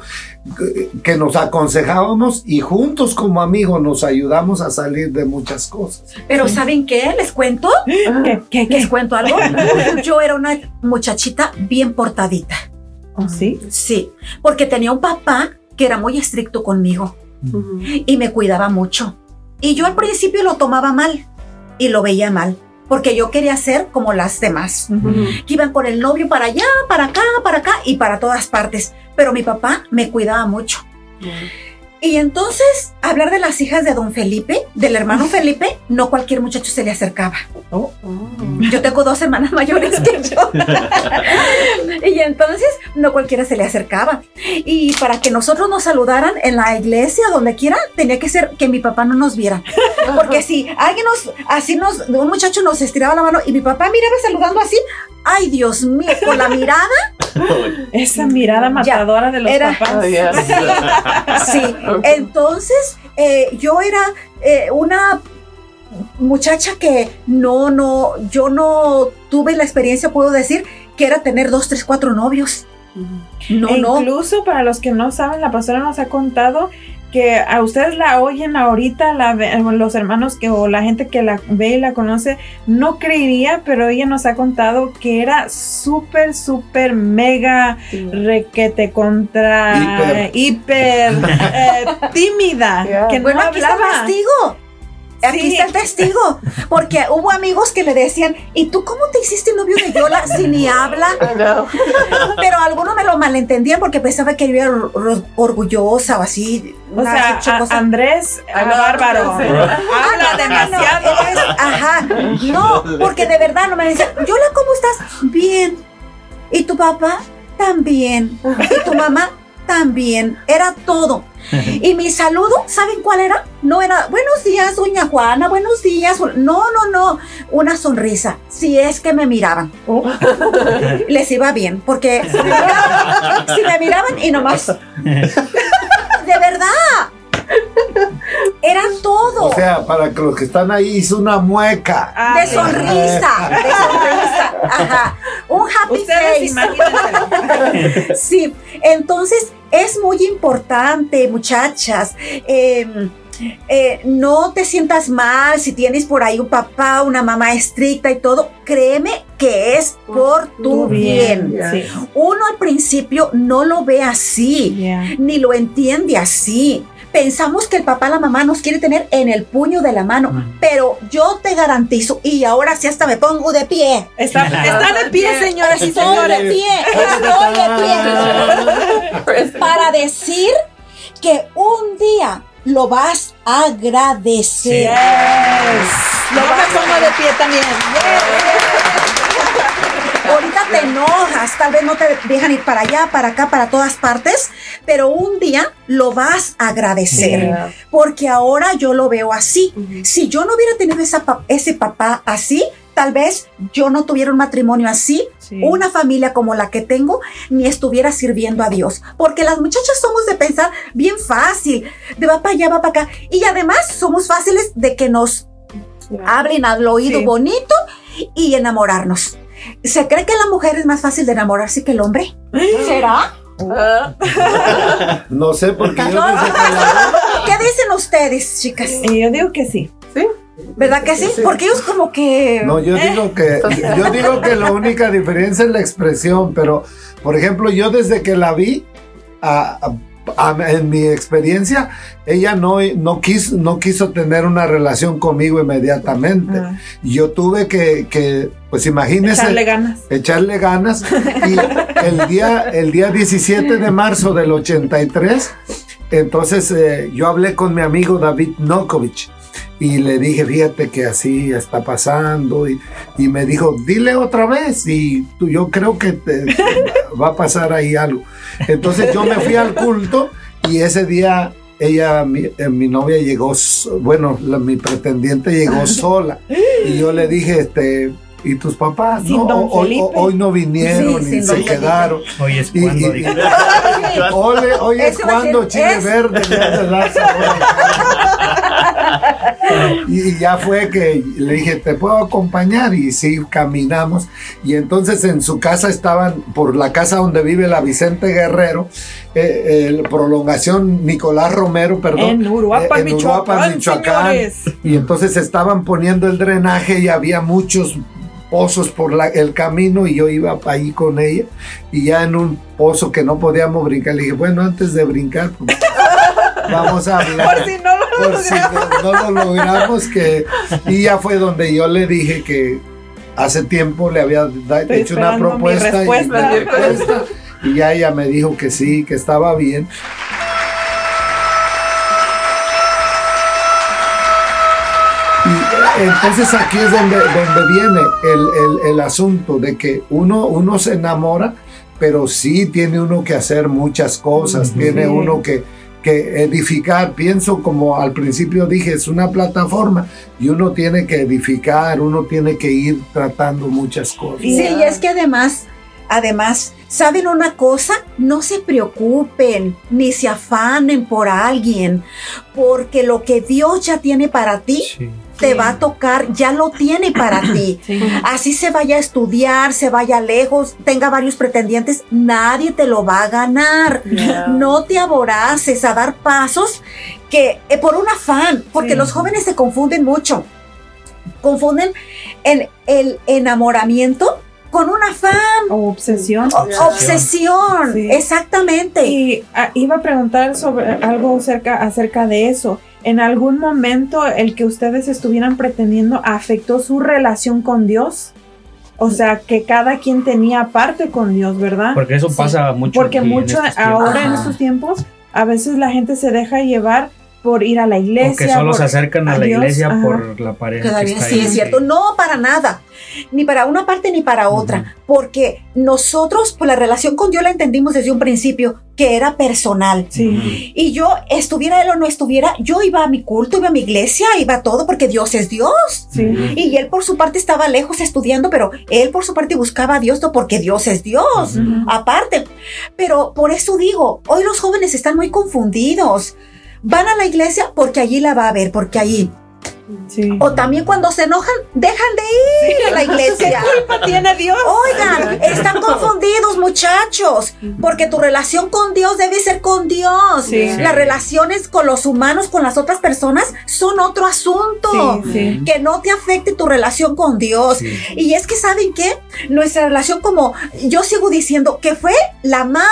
que- nos aconsejábamos y juntos como amigos nos ayudamos a salir de muchas cosas.
Pero ¿saben qué? ¿Les cuento?
¿Qué, qué,
¿Les
qué?
cuento algo? Yo era una muchachita bien portadita.
¿Oh, sí?
Sí, porque tenía un papá que era muy estricto conmigo y me cuidaba mucho. Y yo al principio lo tomaba mal y lo veía mal, porque yo quería ser como las demás, que iban con el novio para allá, para acá, para acá y para todas partes. Pero mi papá me cuidaba mucho. Y entonces, hablar de las hijas de don Felipe, del hermano Felipe, no cualquier muchacho se le acercaba. Yo tengo dos hermanas mayores que yo. y entonces no cualquiera se le acercaba. Y para que nosotros nos saludaran en la iglesia, donde quiera, tenía que ser que mi papá no nos viera. Porque si alguien nos, así nos, un muchacho nos estiraba la mano y mi papá miraba saludando así, ay Dios mío, con la mirada,
Esa mirada matadora de los
Era-
papás.
Oh,
sí. Entonces, eh, yo era eh, una muchacha que no, no, yo no tuve la experiencia, puedo decir, que era tener dos, tres, cuatro novios. No,
E
no.
Incluso para los que no saben, la pastora nos ha contado que a ustedes la oyen ahorita, la ve- los hermanos que o la gente que la ve y la conoce, no creería, pero ella nos ha contado que era súper, súper, mega requete contra
Hiper.
hiper, eh, tímida,
Yeah.
que
Bueno,
no
aquí está el testigo. Aquí
Sí.
está el testigo. Porque hubo amigos que le decían, ¿y tú cómo te hiciste novio de Yola si ni habla? Pero algunos me lo malentendían porque pensaba que yo era or- or- orgullosa o así.
O sea, a-. Andrés
no,
Bárbaro habla demasiado.
no, eres- ajá. No, porque de verdad no me decían, Yola, ¿cómo estás? Bien. ¿Y tu papá? También. ¿Y tu mamá? También. Era todo. Y mi saludo, ¿saben cuál era? No era, buenos días, doña Juana, buenos días. No, no, no, una sonrisa. Si es que me miraban. Les iba bien, porque si me miraban, si me miraban y nomás. De verdad. Era todo.
O sea, para que los que están ahí hizo una mueca.
Ah,
de sonrisa, de sonrisa. Ajá. Un happy
Ustedes
face. Sí, entonces es muy importante, muchachas. eh, eh, no te sientas mal si tienes por ahí un papá, una mamá estricta y todo. Créeme que es por tu bien.
Sí.
Uno al principio no lo ve así,
Yeah.
ni lo entiende así. Pensamos que el papá, la mamá nos quiere tener en el puño de la mano, pero yo te garantizo, y ahora sí hasta me pongo de pie.
Está, está de pie, señoras y señores.
de pie, estoy de pie. Para decir que un día lo vas a agradecer.
Yes. Yo me pongo de pie también.
Ahorita te enojas, tal vez no te dejan ir para allá, para acá, para todas partes, pero un día lo vas a agradecer.
Yeah.
Porque ahora yo lo veo así. Si yo no hubiera tenido esa ese papá así, tal vez yo no tuviera un matrimonio así,
Sí.
una familia como la que tengo, ni estuviera sirviendo a Dios. Porque las muchachas somos de pensar bien fácil, de va para allá, va para acá. Y además somos fáciles de que nos hablen al oído
Sí.
bonito y enamorarnos. ¿Se cree que la mujer es más fácil de enamorarse que el hombre? ¿Será?
No sé, yo que la
¿Qué dicen ustedes, chicas?
Y yo digo que sí.
¿Verdad que sí? Porque ellos como que...
No, yo digo que yo digo que la única diferencia es la expresión, pero por ejemplo, yo desde que la vi a- a- a- en mi experiencia, ella no, no, quiso, no quiso tener una relación conmigo inmediatamente.
Ah,
Yo tuve que, que, pues imagínese,
echarle ganas.
echarle ganas. Y el día, el día 17 de marzo del 83, entonces eh, yo hablé con mi amigo David Nokovich y le dije, fíjate que así está pasando. Y, y me dijo, dile otra vez. Y tú, yo creo que te- va a pasar ahí algo. Entonces yo me fui al culto y ese día ella, mi, eh, mi novia llegó, so- bueno, la- mi pretendiente llegó sola. Y yo le dije, este, ¿y tus papás?
Sin
no, hoy, hoy no vinieron
Sí,
y se quedaron.
Hoy es
Y-
cuando
y-
dije.
Ole, hoy es cuando chile
es-
verde le ha de y ya fue que le dije, ¿te puedo acompañar? Y sí, caminamos. Y entonces en su casa estaban, por la casa donde vive la Vicente Guerrero, eh, prolongación Nicolás Romero, perdón.
En Uruapan,
eh, en Uruapan,
Michoacán,
Michoacán.
señores.
Y entonces estaban poniendo el drenaje y había muchos pozos por la- el camino y yo iba ahí con ella. Y ya en un pozo que no podíamos brincar le dije bueno antes de brincar pues, vamos a hablar
Por si no lo
por si no, no lo logramos que y ya fue donde yo le dije que hace tiempo le había da- hecho una propuesta y,
respuesta.
mi respuesta, y ya ella me dijo que sí que estaba bien entonces aquí es donde, donde viene el, el- el asunto de que uno, uno se enamora, pero sí tiene uno que hacer muchas cosas, tiene uno que, que edificar. Pienso como al principio dije, es una plataforma y uno tiene que edificar, uno tiene que ir tratando muchas cosas.
Sí, y es que además, además, ¿saben una cosa? No se preocupen ni se afanen por alguien, porque lo que Dios ya tiene para ti
Sí.
Te va a tocar, ya lo tiene para ti.
Sí.
Así se vaya a estudiar, se vaya lejos, tenga varios pretendientes, nadie te lo va a ganar. No te aboraces a dar pasos que eh, por un afán, porque
Sí.
los jóvenes se confunden mucho. Confunden el, el enamoramiento con un afán,
O obsesión.
o- obsesión,
Sí.
exactamente.
Y ah, iba a preguntar sobre algo acerca, acerca de eso. ¿En algún momento el que ustedes estuvieran pretendiendo afectó su relación con Dios? O sea, que cada quien tenía parte con Dios, ¿verdad?
Porque eso
Sí.
pasa mucho.
Porque
en
mucho ahora en estos tiempos, a veces la gente se deja llevar por ir a la
O
iglesia.
que solo
por-
se acercan a,
a
la
Dios,
iglesia
ajá.
por la pareja.
Queda
que
bien,
está
sí,
ahí.
es cierto. No para nada. Ni para una parte ni para otra. Porque nosotros, pues la relación con Dios la entendimos desde un principio. Que era personal.
Sí.
Y yo, estuviera él o no estuviera, yo iba a mi culto, iba a mi iglesia, iba a todo, porque Dios es Dios.
Sí.
Y él por su parte estaba lejos estudiando, pero él por su parte buscaba a Dios, no porque Dios es Dios, aparte. Pero por eso digo, hoy los jóvenes están muy confundidos. Van a la iglesia porque allí la va a ver, porque allí.
Sí.
O también cuando se enojan, dejan de ir a la iglesia.
¿Qué culpa tiene Dios?
Oigan, están confundidos muchachos, porque tu relación con Dios debe ser con Dios.
Sí.
Las relaciones con los humanos, con las otras personas, son otro asunto.
Sí, sí.
Que no te afecte tu relación con Dios.
Sí.
Y es que, ¿saben qué? Nuestra relación, como yo sigo diciendo, que fue la más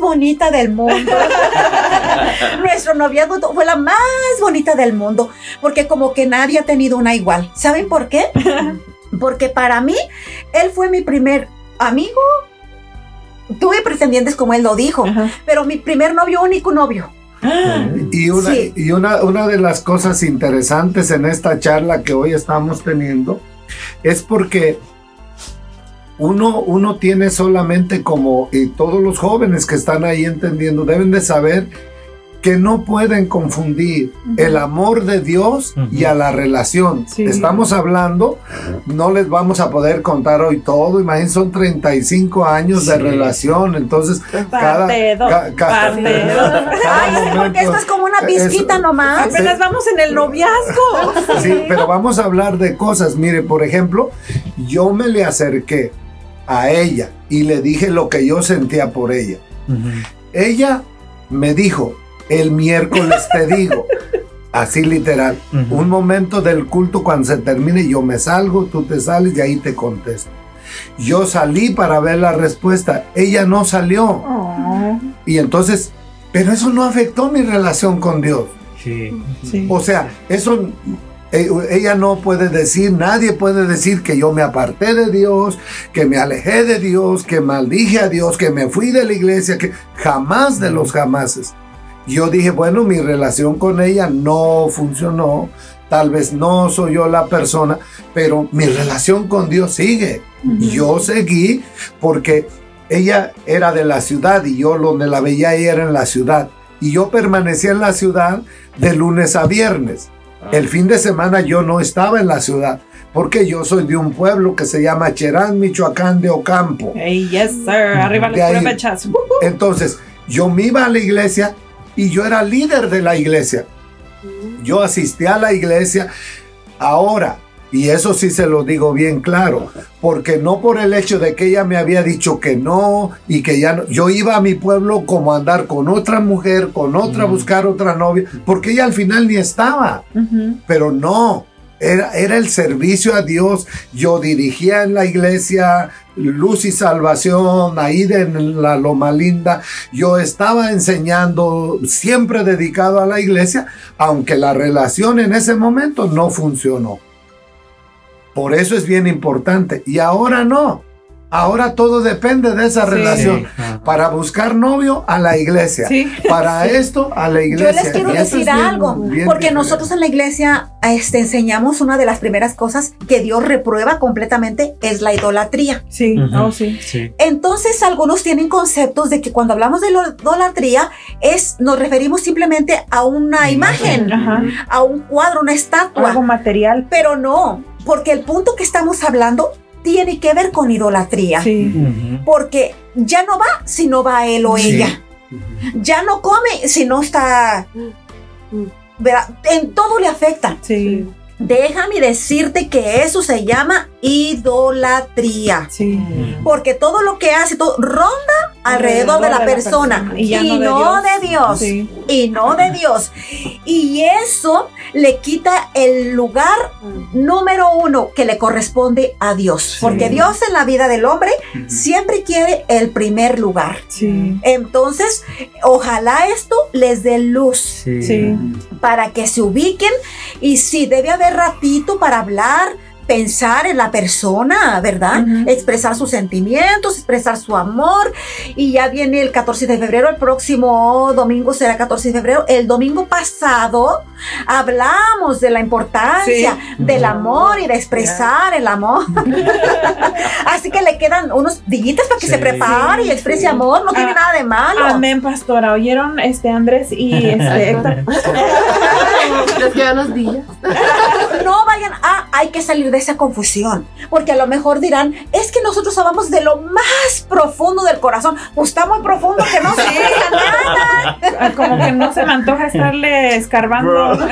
bonita del mundo. Nuestro noviazgo fue la más bonita del mundo, porque como que nadie ha tenido una igual. ¿Saben por qué? Porque para mí, él fue mi primer amigo. Tuve pretendientes, como él lo dijo,
Ajá.
pero mi primer novio, único novio.
Y una,
Sí.
y una, una de las cosas interesantes en esta charla que hoy estamos teniendo es porque uno, uno tiene solamente como, y todos los jóvenes que están ahí entendiendo deben de saber que no pueden confundir el amor de Dios y a la relación.
Sí.
Estamos hablando, no les vamos a poder contar hoy todo, imagínense, son 35 años de
Sí.
relación, entonces cada,
Parte dos,
ca- ca-
parte
cada
Ay, sí, porque esto es como una pizquita
Eso-
nomás.
Apenas vamos en el noviazgo.
Sí, pero vamos a hablar de cosas. Mire, por ejemplo, yo me le acerqué a ella y le dije lo que yo sentía por ella. Ella me dijo, el miércoles te digo. Así literal. Un momento del culto cuando se termine, yo me salgo, tú te sales y ahí te contesto. Yo salí para ver la respuesta. Ella no salió.
Oh,
Y entonces, pero eso no afectó mi relación con Dios.
Sí.
sí.
O sea, eso eh, ella no puede decir, nadie puede decir que yo me aparté de Dios, que me alejé de Dios, que maldije a Dios, que me fui de la iglesia, que jamás de los jamases. Yo dije, bueno, mi relación con ella no funcionó, tal vez no soy yo la persona, pero mi relación con Dios sigue. Yo seguí porque ella era de la ciudad y yo donde la veía ella era en la ciudad. Y yo permanecía en la ciudad de lunes a viernes. El fin de semana yo no estaba en la ciudad porque yo soy de un pueblo que se llama Cherán, Michoacán de Ocampo.
Hey, yes, sir. Arriba las
ahí. Entonces, yo me iba a la iglesia y yo era líder de la iglesia. Yo asistí a la iglesia ahora, y eso sí se lo digo bien claro, porque no por el hecho de que ella me había dicho que no y que ya no, yo iba a mi pueblo como a andar con otra mujer, con otra, buscar otra novia, porque ella al final ni estaba pero no. Era, era el servicio a Dios. Yo dirigía en la iglesia Luz y Salvación, ahí en la Loma Linda. Yo estaba enseñando, siempre dedicado a la iglesia, aunque la relación en ese momento no funcionó. Por eso es bien importante. Y ahora no. Ahora todo depende de esa
Sí.
relación.
Sí, ajá.
Para buscar novio a la iglesia.
Sí.
Para esto a la
Yo
iglesia.
les quiero decir
bien-
algo,
bien
porque
diferente.
nosotros en la iglesia este, enseñamos una de las primeras cosas que Dios reprueba completamente, es la idolatría.
Sí, oh, sí.
Sí.
Entonces algunos tienen conceptos de que cuando hablamos de lo- idolatría es nos referimos simplemente a una imagen,
Ajá.
a un cuadro, una estatua,
Algo material.
pero no, porque el punto que estamos hablando tiene que ver con idolatría.
Sí.
Porque ya no va si no va él o
Sí.
ella. Ya no come si no está. ¿verdad? En todo le afecta.
Sí.
Déjame decirte que eso se llama idolatría.
Sí.
Porque todo lo que hace todo ronda alrededor de la persona y, no, de Dios.
Sí.
Y no de Dios. Y eso le quita el lugar número uno que le corresponde a Dios.
Sí.
Porque Dios en la vida del hombre siempre quiere el primer lugar. Entonces, ojalá esto les dé luz para que se ubiquen y si debe haber ratito para hablar, pensar en la persona, ¿verdad? Expresar sus sentimientos, expresar su amor. Y ya viene el 14 de febrero, el próximo domingo será 14 de febrero. El domingo pasado hablamos de la importancia
Sí.
del amor y de expresar el amor. Así que le quedan unos dillitas para que
Sí.
se prepare y exprese
Sí.
amor, no tiene
Ah,
nada de malo.
Amén, pastora. ¿Oyeron este Andrés y este Héctor?
Les quedan los días.
No vayan a, hay que salir de esa confusión, porque a lo mejor dirán, es que nosotros hablamos de lo más profundo del corazón, pues está muy profundo que no se deja nada.
Ah, Como que no se me antoja estarle escarbando.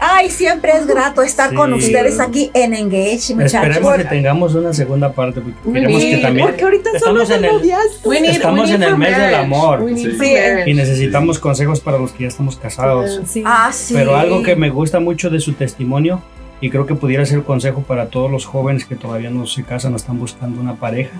Ay, siempre es grato estar
Sí.
con ustedes aquí en Engage, muchachos.
Esperemos que tengamos una segunda parte porque queremos que también
Porque ahorita
estamos
son
en el
need-
Estamos en el mes del amor. Sí.
Sí.
y necesitamos consejos para los que ya estamos casados.
Sí.
Ah, sí.
Pero algo que me gusta mucho de su testimonio y creo que pudiera ser consejo para todos los jóvenes que todavía no se casan o están buscando una pareja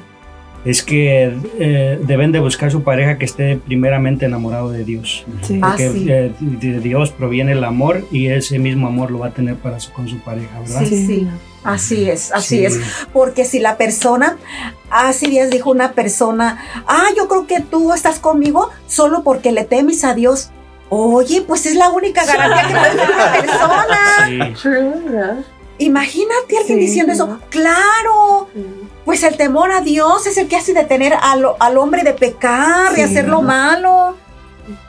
es que eh, deben de buscar su pareja que esté primeramente enamorado de Dios.
Sí.
Ah,
Porque
sí.
eh, de Dios proviene el amor y ese mismo amor lo va a tener para su- con su pareja, ¿verdad?
Sí, sí. Así es, así
Sí.
es. Porque si la persona, hace días dijo una persona, ah, yo creo que tú estás conmigo solo porque le temes a Dios. Oye, pues es la única garantía que puede tener una persona.
Sí.
Imagínate a alguien
Sí.
diciendo eso. Claro, pues el temor a Dios es el que hace detener al, al hombre de pecar, de hacer lo malo.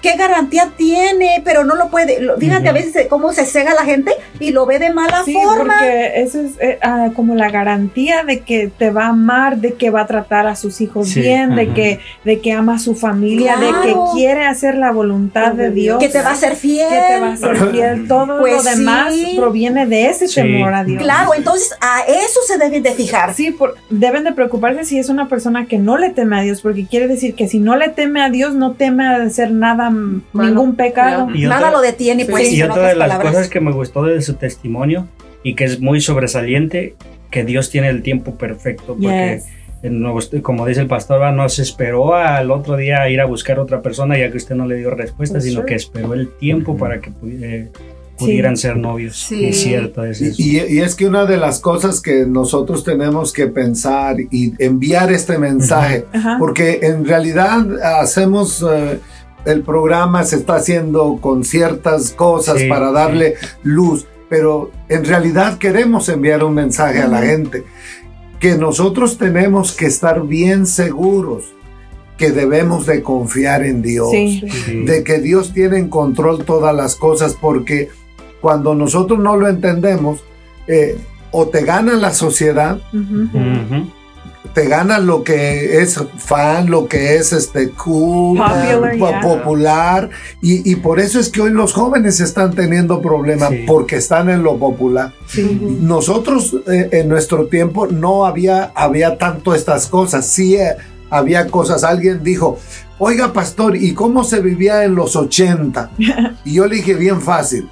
¿Qué garantía tiene? Pero no lo puede. lo- Fíjate a veces cómo se cega la gente y lo ve de mala
Sí,
forma.
porque eso es eh, ah, como la garantía de que te va a amar, de que va a tratar a sus hijos
Sí,
bien, de que, de que ama a su familia, de que quiere hacer la voluntad de Dios.
Que te va a ser fiel.
que te va a ser fiel. Todo
Pues
lo demás
sí.
proviene de ese
Sí.
temor a Dios.
Claro, entonces a eso se deben de fijar.
Sí, por- deben de preocuparse si es una persona que no le teme a Dios, porque quiere decir que si no le teme a Dios, no teme a hacer nada,
Malo.
ningún pecado.
Y
Nada
otra-
lo detiene, pues.
y
en
otra de las
palabras.
cosas que me gustó de su testimonio y que es muy sobresaliente, que Dios tiene el tiempo perfecto, porque
Yes.
como dice el pastor, va, no se esperó al otro día a ir a buscar a otra persona ya que usted no le dio respuesta,
That's
sino
true.
que esperó el tiempo para que eh, pudieran ser novios.
Sí.
Es cierto, es eso.
Y, y es que una de las cosas que nosotros tenemos que pensar y enviar este mensaje,
Ajá.
porque en realidad hacemos eh, el programa, se está haciendo con ciertas cosas
Sí,
para darle luz, pero en realidad queremos enviar un mensaje a la gente, que nosotros tenemos que estar bien seguros que debemos de confiar en Dios
Sí.
De que Dios tiene en control todas las cosas, porque cuando nosotros no lo entendemos, eh, o te gana la sociedad. Te gana lo que es fan, lo que es este cool,
Popular,
po-
yeah.
popular, y, y por eso es que hoy los jóvenes están teniendo problemas,
Sí.
porque están en lo popular.
Sí.
Nosotros eh, en nuestro tiempo no había, había tanto estas cosas, sí eh, había cosas, alguien dijo, oiga pastor, ¿y cómo se vivía en los 80? Y yo le dije, bien fácil,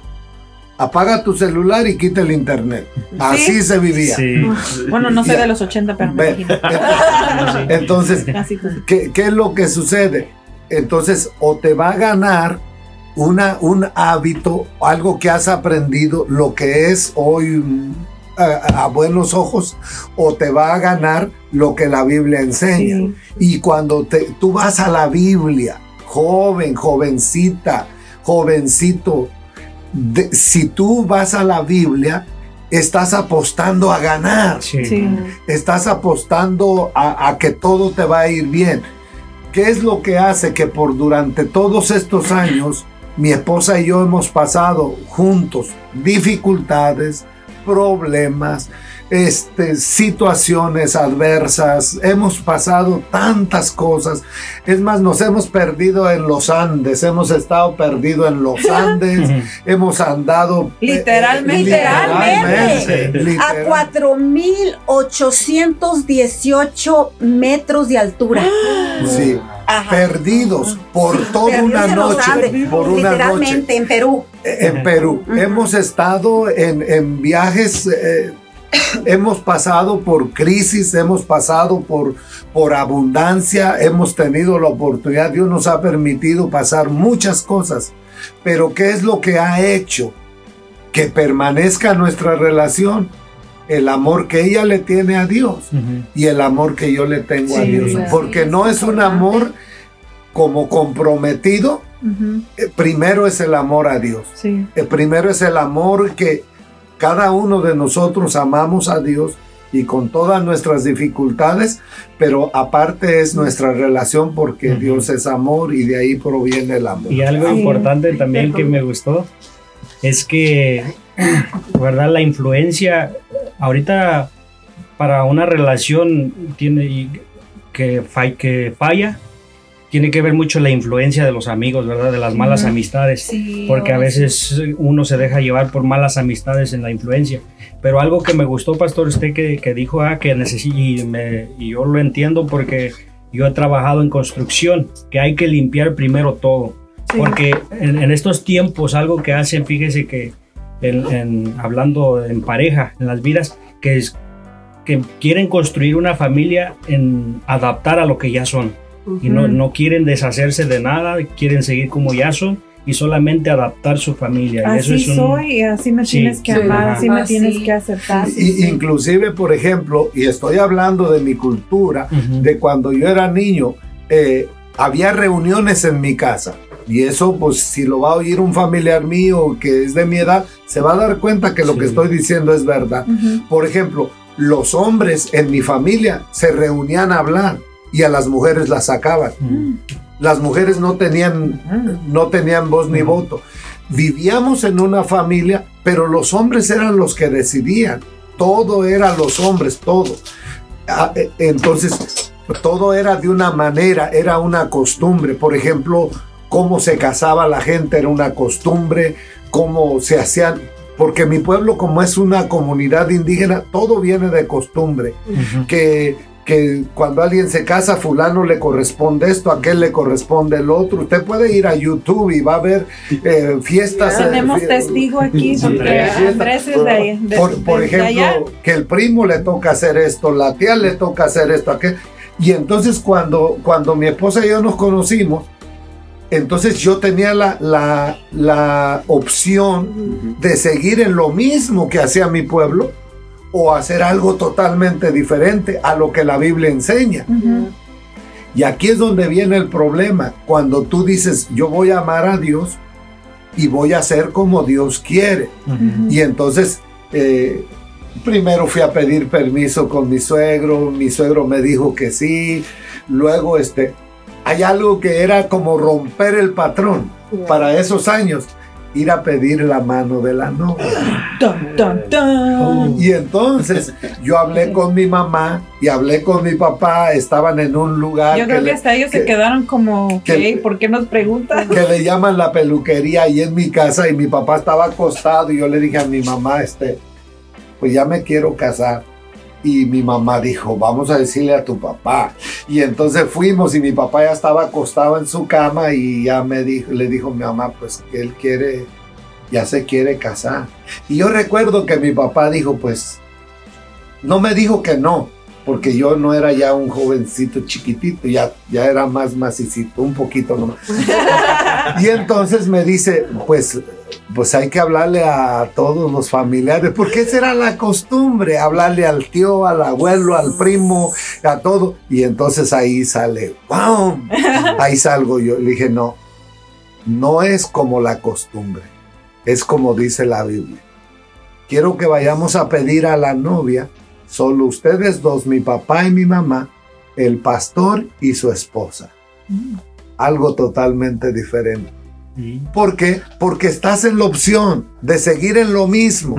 apaga tu celular y quita el internet. Así se vivía.
Sí.
Bueno, no sé de los 80, pero me imagino.
Entonces. ¿qué, qué es lo que sucede? Entonces, o te va a ganar una, un hábito, algo que has aprendido, lo que es hoy a, a buenos ojos, o te va a ganar lo que la Biblia enseña.
Sí.
Y cuando te, tú vas a la Biblia, joven, jovencita, jovencito, de- si tú vas a la Biblia, estás apostando a ganar
Sí.
Sí.
estás apostando a, a que todo te va a ir bien. ¿Qué es lo que hace que por durante todos estos años mi esposa y yo hemos pasado juntos dificultades, problemas, este, situaciones adversas, hemos pasado tantas cosas. Es más, nos hemos perdido en los Andes, hemos estado perdidos en los Andes, hemos andado eh,
Literalmente.
literalmente,
A
literal-
4.818 metros de altura.
Sí,
Ajá.
perdidos por toda
Perdidos
una noche,
Andes,
por una noche
Literalmente, en Perú.
en Perú. Hemos estado en, en viajes, eh, hemos pasado por crisis, hemos pasado por, por abundancia, hemos tenido la oportunidad, Dios nos ha permitido pasar muchas cosas, pero ¿qué es lo que ha hecho? que permanezca nuestra relación, el amor que ella le tiene a Dios y el amor que yo le tengo a Dios.
sí,
Porque no es un amor como comprometido, eh, primero es el amor a Dios.
Sí.
El primero es el amor que cada uno de nosotros amamos a Dios y con todas nuestras dificultades, pero aparte es nuestra relación porque. Dios es amor y de ahí proviene el amor.
Y algo
Sí.
importante también que me gustó es que, ¿verdad? La influencia, ahorita para una relación tiene que, fa- que falla, tiene que ver mucho la influencia de los amigos, ¿verdad? De las malas amistades.
Sí,
Porque a veces uno se deja llevar por malas amistades en la influencia. Pero algo que me gustó, Pastor, usted que, que dijo, ah, que necesito, y, me- y yo lo entiendo porque yo he trabajado en construcción, que hay que limpiar primero todo.
Sí.
Porque en, en estos tiempos algo que hacen, fíjese que en- en- hablando en pareja, en las vidas, que es que quieren construir una familia en adaptar a lo que ya son y no, no quieren deshacerse de nada, quieren seguir como ya son y solamente adaptar su familia. y eso
Así
es un-
soy y así me
Sí.
tienes que
Sí.
amar,
Ajá.
así me
Así.
tienes que aceptar.
Y, inclusive, por ejemplo, y estoy hablando de mi cultura, de cuando yo era niño, eh, había reuniones en mi casa. Y eso, pues, si lo va a oír un familiar mío que es de mi edad, se va a dar cuenta que lo
Sí.
que estoy diciendo es verdad. Por ejemplo, los hombres en mi familia se reunían a hablar y a las mujeres las sacaban.
Ujú.
Las mujeres no tenían, no tenían voz ni
Ujú.
voto. Vivíamos en una familia, pero los hombres eran los que decidían. Todo era los hombres, todo. Ah, eh, Entonces, todo era de una manera, era una costumbre. Por ejemplo, cómo se casaba la gente era una costumbre, cómo se hacían, porque mi pueblo como es una comunidad indígena, todo viene de costumbre que, que cuando alguien se casa, fulano le corresponde esto, a aquel le corresponde el otro. Usted puede ir a YouTube y va a ver eh, fiestas. eh,
Tenemos
fie-
testigo aquí, porque Andrés es de, ahí, de-
por, por
de- de allá.
ejemplo, que el primo le toca hacer esto, la tía le toca hacer esto, aquel. Y entonces cuando, cuando mi esposa y yo nos conocimos, entonces yo tenía la, la, la opción de seguir en lo mismo que hacía mi pueblo o hacer algo totalmente diferente a lo que la Biblia enseña. Y aquí es donde viene el problema. Cuando tú dices, yo voy a amar a Dios y voy a hacer como Dios quiere. Y entonces, eh, primero fui a pedir permiso con mi suegro, mi suegro me dijo que sí, luego este, hay algo que era como romper el patrón para esos años, ir a pedir la mano de la novia. Y entonces yo hablé con mi mamá y hablé con mi papá, estaban en un lugar
Yo creo que hasta ellos se
que-
quedaron como,
que-.
¿por qué nos preguntan?
que le llaman la peluquería ahí en mi casa y mi papá estaba acostado y yo le dije a mi mamá, este, pues ya me quiero casar. Y mi mamá dijo, vamos a decirle a tu papá. Y entonces fuimos y mi papá ya estaba acostado en su cama y ya me dijo, le dijo mi mamá, pues que él quiere, ya se quiere casar. Y yo recuerdo que mi papá dijo, pues, no me dijo que no, porque yo no era ya un jovencito chiquitito, ya, ya era más macicito, un poquito nomás. Y entonces me dice, pues, pues hay que hablarle a todos los familiares, porque esa era la costumbre, hablarle al tío, al abuelo, al primo, a todo. Y entonces ahí sale, ¡pum! Ahí salgo yo. Le dije, no, no es como la costumbre, es como dice la Biblia. Quiero que vayamos a pedir a la novia, solo ustedes dos, mi papá y mi mamá, el pastor y su esposa. Algo totalmente diferente. ¿Por qué? Porque estás en la opción de seguir en lo mismo.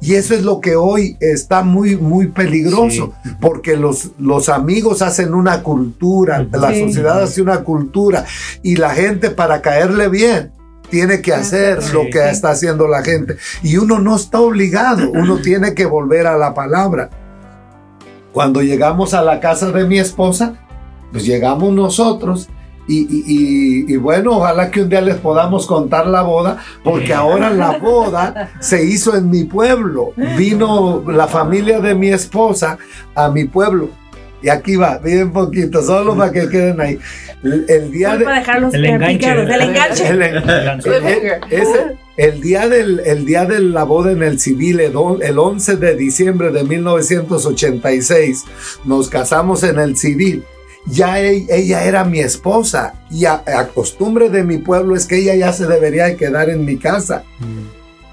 Y eso es lo que hoy está muy, muy peligroso, porque los, los amigos hacen una cultura, la
Sí.
sociedad hace una cultura, y la gente para caerle bien tiene que hacer
Sí.
lo que está haciendo la gente. Y uno no está obligado, uno tiene que volver a la palabra. Cuando llegamos a la casa de mi esposa, pues llegamos nosotros. Y, y- y- y bueno, ojalá que un día les podamos contar la boda, porque ahora la boda se hizo en mi pueblo. Vino la familia de mi esposa a mi pueblo. Y aquí va, bien poquito, solo para que queden ahí. El, el día de...
para dejarlos
El enganche.
picados, el enganche.
el-
Enganche.
ese, El día, del, el día de la boda en el civil, el 11 de diciembre de 1986, nos casamos en el civil. Ya e- ella era mi esposa y a, a costumbre de mi pueblo es que ella ya se debería de quedar en mi casa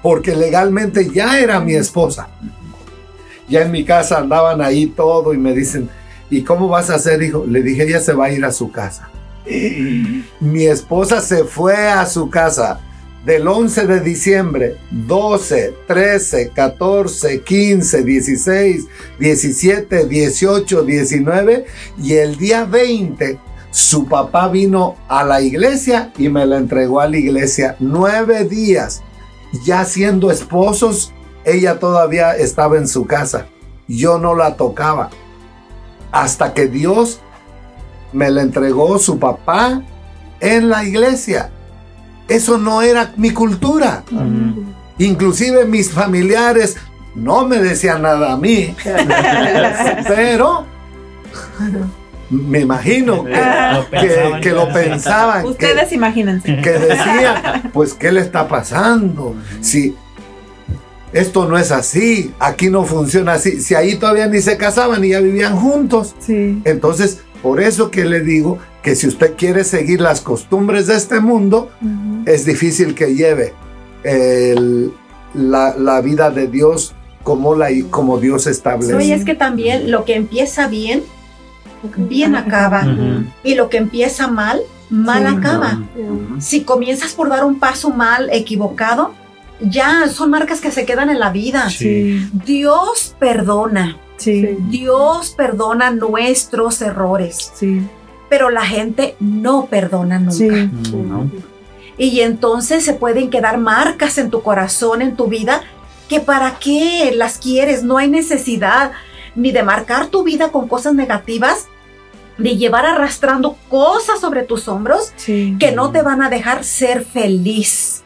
porque legalmente ya era mi esposa. Ya en mi casa andaban ahí todo y me dicen, ¿y cómo vas a hacer, hijo? Le dije, ella se va a ir a su casa. Mi esposa se fue a su casa del 11 de diciembre, 12, 13, 14, 15, 16, 17, 18, 19 y el día 20 su papá vino a la iglesia y me la entregó a la iglesia nueve días. Ya siendo esposos, ella todavía estaba en su casa. Yo no la tocaba. Hasta que Dios me la entregó su papá en la iglesia. Eso no era mi cultura. Inclusive mis familiares no me decían nada a mí. pero me imagino que,
Lo
que-
pensaban.
que lo pensaban. que-
Ustedes imagínense.
que decían, pues, ¿qué le está pasando? Si esto no es así, aquí no funciona así, si ahí todavía ni se casaban y ya vivían juntos.
Sí.
Entonces, por eso que le digo que si usted quiere seguir las costumbres de este mundo, es difícil que lleve el- la, la vida de Dios como, la, como Dios establece.
Oye, es que también lo que empieza bien, bien acaba. Y lo que empieza mal, mal
Sí.
acaba. Si comienzas por dar un paso mal, equivocado, ya son marcas que se quedan en la vida.
Sí.
Dios perdona,
Sí.
Dios perdona nuestros errores,
Sí.
Pero la gente no perdona nunca.
Sí.
No.
Y entonces se pueden quedar marcas en tu corazón, en tu vida, que para qué las quieres, no hay necesidad ni de marcar tu vida con cosas negativas, de llevar arrastrando cosas sobre tus hombros
Sí.
que no te van a dejar ser feliz.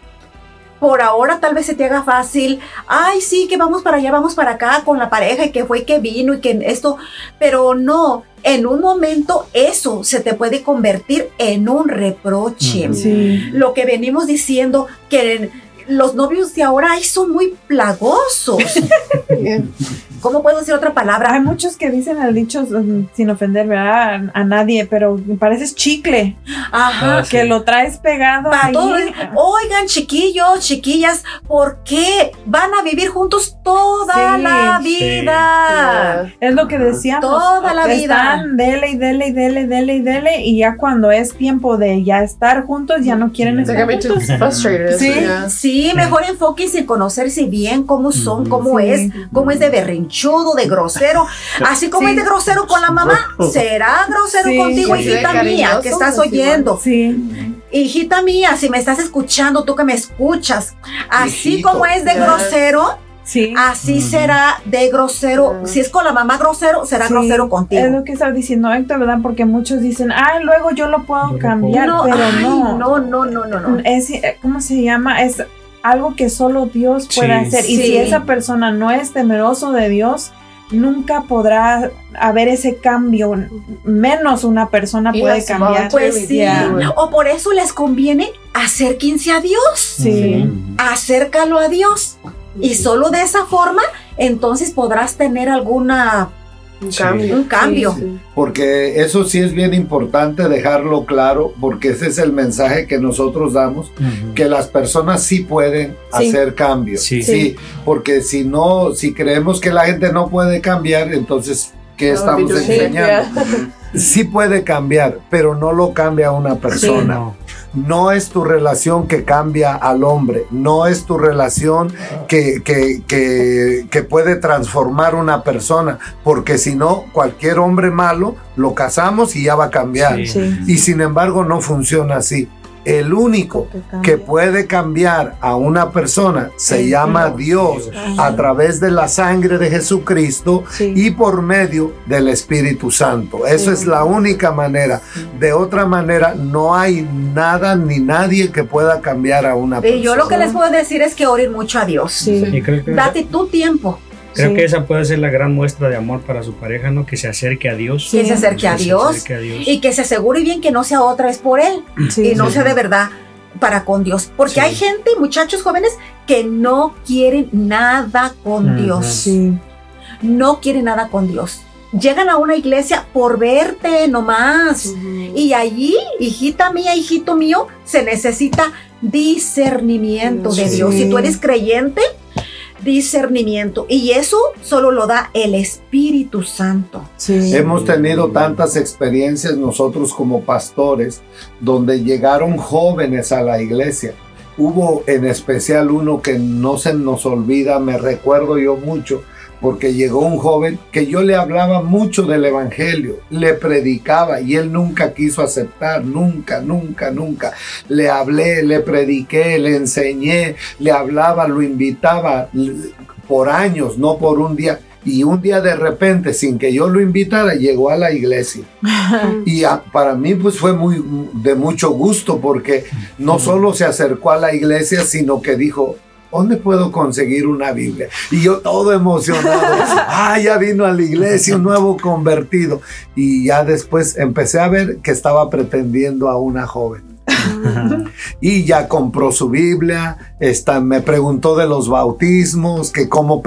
Por ahora tal vez se te haga fácil, ay sí, que vamos para allá, vamos para acá con la pareja y que fue y que vino y que esto, pero no, en un momento eso se te puede convertir en un reproche.
Sí.
Lo que venimos diciendo, que los novios de ahora ay, son muy plagosos. ¿Cómo puedo decir otra palabra?
Hay muchos que dicen el dicho mm, sin ofender ¿verdad? a, nadie, pero pareces chicle,
Ajá.
Ah, sí.
que lo traes pegado
Para
ahí.
todo. Oigan, chiquillos, chiquillas, ¿por qué van a vivir juntos toda
Sí,
la
sí.
vida?
Es lo que decíamos.
Toda la vida.
Están dele y dele y dele y dele y dele y ya cuando es tiempo de ya estar juntos ya no quieren estar juntos. Sí.
Yeah.
Sí, mejor enfóquense en conocerse bien cómo son, cómo
Sí.
es, cómo es de berrinchudo, de grosero. Así como
Sí.
es de grosero con la mamá, será grosero
Sí.
contigo,
Sí,
hijita mía, que estás oyendo.
Sí,
Hijita mía, si me estás escuchando, tú que me escuchas, así
Hijito.
como es de grosero,
sí.
así será de grosero. Si es con la mamá grosero, será
Sí,
grosero
Es
contigo.
lo que estaba diciendo Héctor, ¿verdad? Porque muchos dicen, ah, luego yo lo puedo
Yo lo
cambiar,
No,
pero
ay,
no.
no, no, no, no, no.
Es, eh, ¿Cómo se llama? Es algo que solo Dios puede
Sí.
hacer. Y
Sí.
si esa persona no es temeroso de Dios, nunca podrá haber ese cambio. Menos una persona
Y
puede cambiar.
Pues sí. O por eso les conviene acérquense a Dios.
Sí.
acércalo a Dios. Y solo de esa forma, entonces podrás tener alguna
Un
Sí.
cambio.
un cambio.
Sí.
Porque eso sí es bien importante dejarlo claro, porque ese es el mensaje que nosotros damos, que las personas sí pueden
Sí.
hacer cambios.
Sí.
Sí, porque si no, si creemos que la gente no puede cambiar, entonces, ¿qué estamos enseñando? Sí puede cambiar, pero no lo cambia una persona.
No.
No es tu relación que cambia al hombre, no es tu relación que, que, que, que puede transformar una persona, porque si no, cualquier hombre malo lo casamos y ya va a cambiar.
Sí.
Sí.
Y sin embargo no funciona así. El único que puede cambiar a una persona se llama
Dios.
Dios a través de la sangre de Jesucristo
Sí.
y por medio del Espíritu Santo. Eso
Sí.
es la única manera. De otra manera, no hay nada ni nadie que pueda cambiar a una persona.
Y yo lo que les puedo decir es que oren mucho a Dios.
Sí.
Y creo que,
Date tu tiempo,
creo
Sí.
que esa puede ser la gran muestra de amor para su pareja, ¿no? Que se acerque a Dios.
que se acerque a
Que se
Dios
acerque a Dios.
y que se asegure bien que no sea otra vez por él
Sí.
y no
Sí.
sea de verdad. para con Dios. Porque
Sí.
hay gente, muchachos jóvenes, que no quieren nada con
Ujú.
Dios.
Sí.
No quieren nada con Dios. Llegan a una iglesia por verte nomás. Y allí, hijita mía, hijito mío, se necesita discernimiento de. Dios. Si tú eres creyente, discernimiento. Y eso solo lo da el Espíritu Santo.
Sí.
Hemos tenido tantas experiencias nosotros como pastores donde llegaron jóvenes a la iglesia. Hubo en especial uno que no se nos olvida, me recuerdo yo mucho, porque llegó un joven que yo le hablaba mucho del Evangelio, le predicaba y él nunca quiso aceptar, nunca, nunca, nunca. Le hablé, le prediqué, le enseñé, le hablaba, lo invitaba por años, no por un día. Y un día de repente, sin que yo lo invitara, llegó a la iglesia. Y a- para mí pues fue muy de mucho gusto porque no solo se acercó a la iglesia, sino que dijo, ¿dónde puedo conseguir una Biblia? Y yo todo emocionado, ah, ya vino a la iglesia un nuevo convertido. Y ya después empecé a ver que estaba pretendiendo a una joven. Y ya compró su Biblia, me preguntó de los bautismos, que cómo,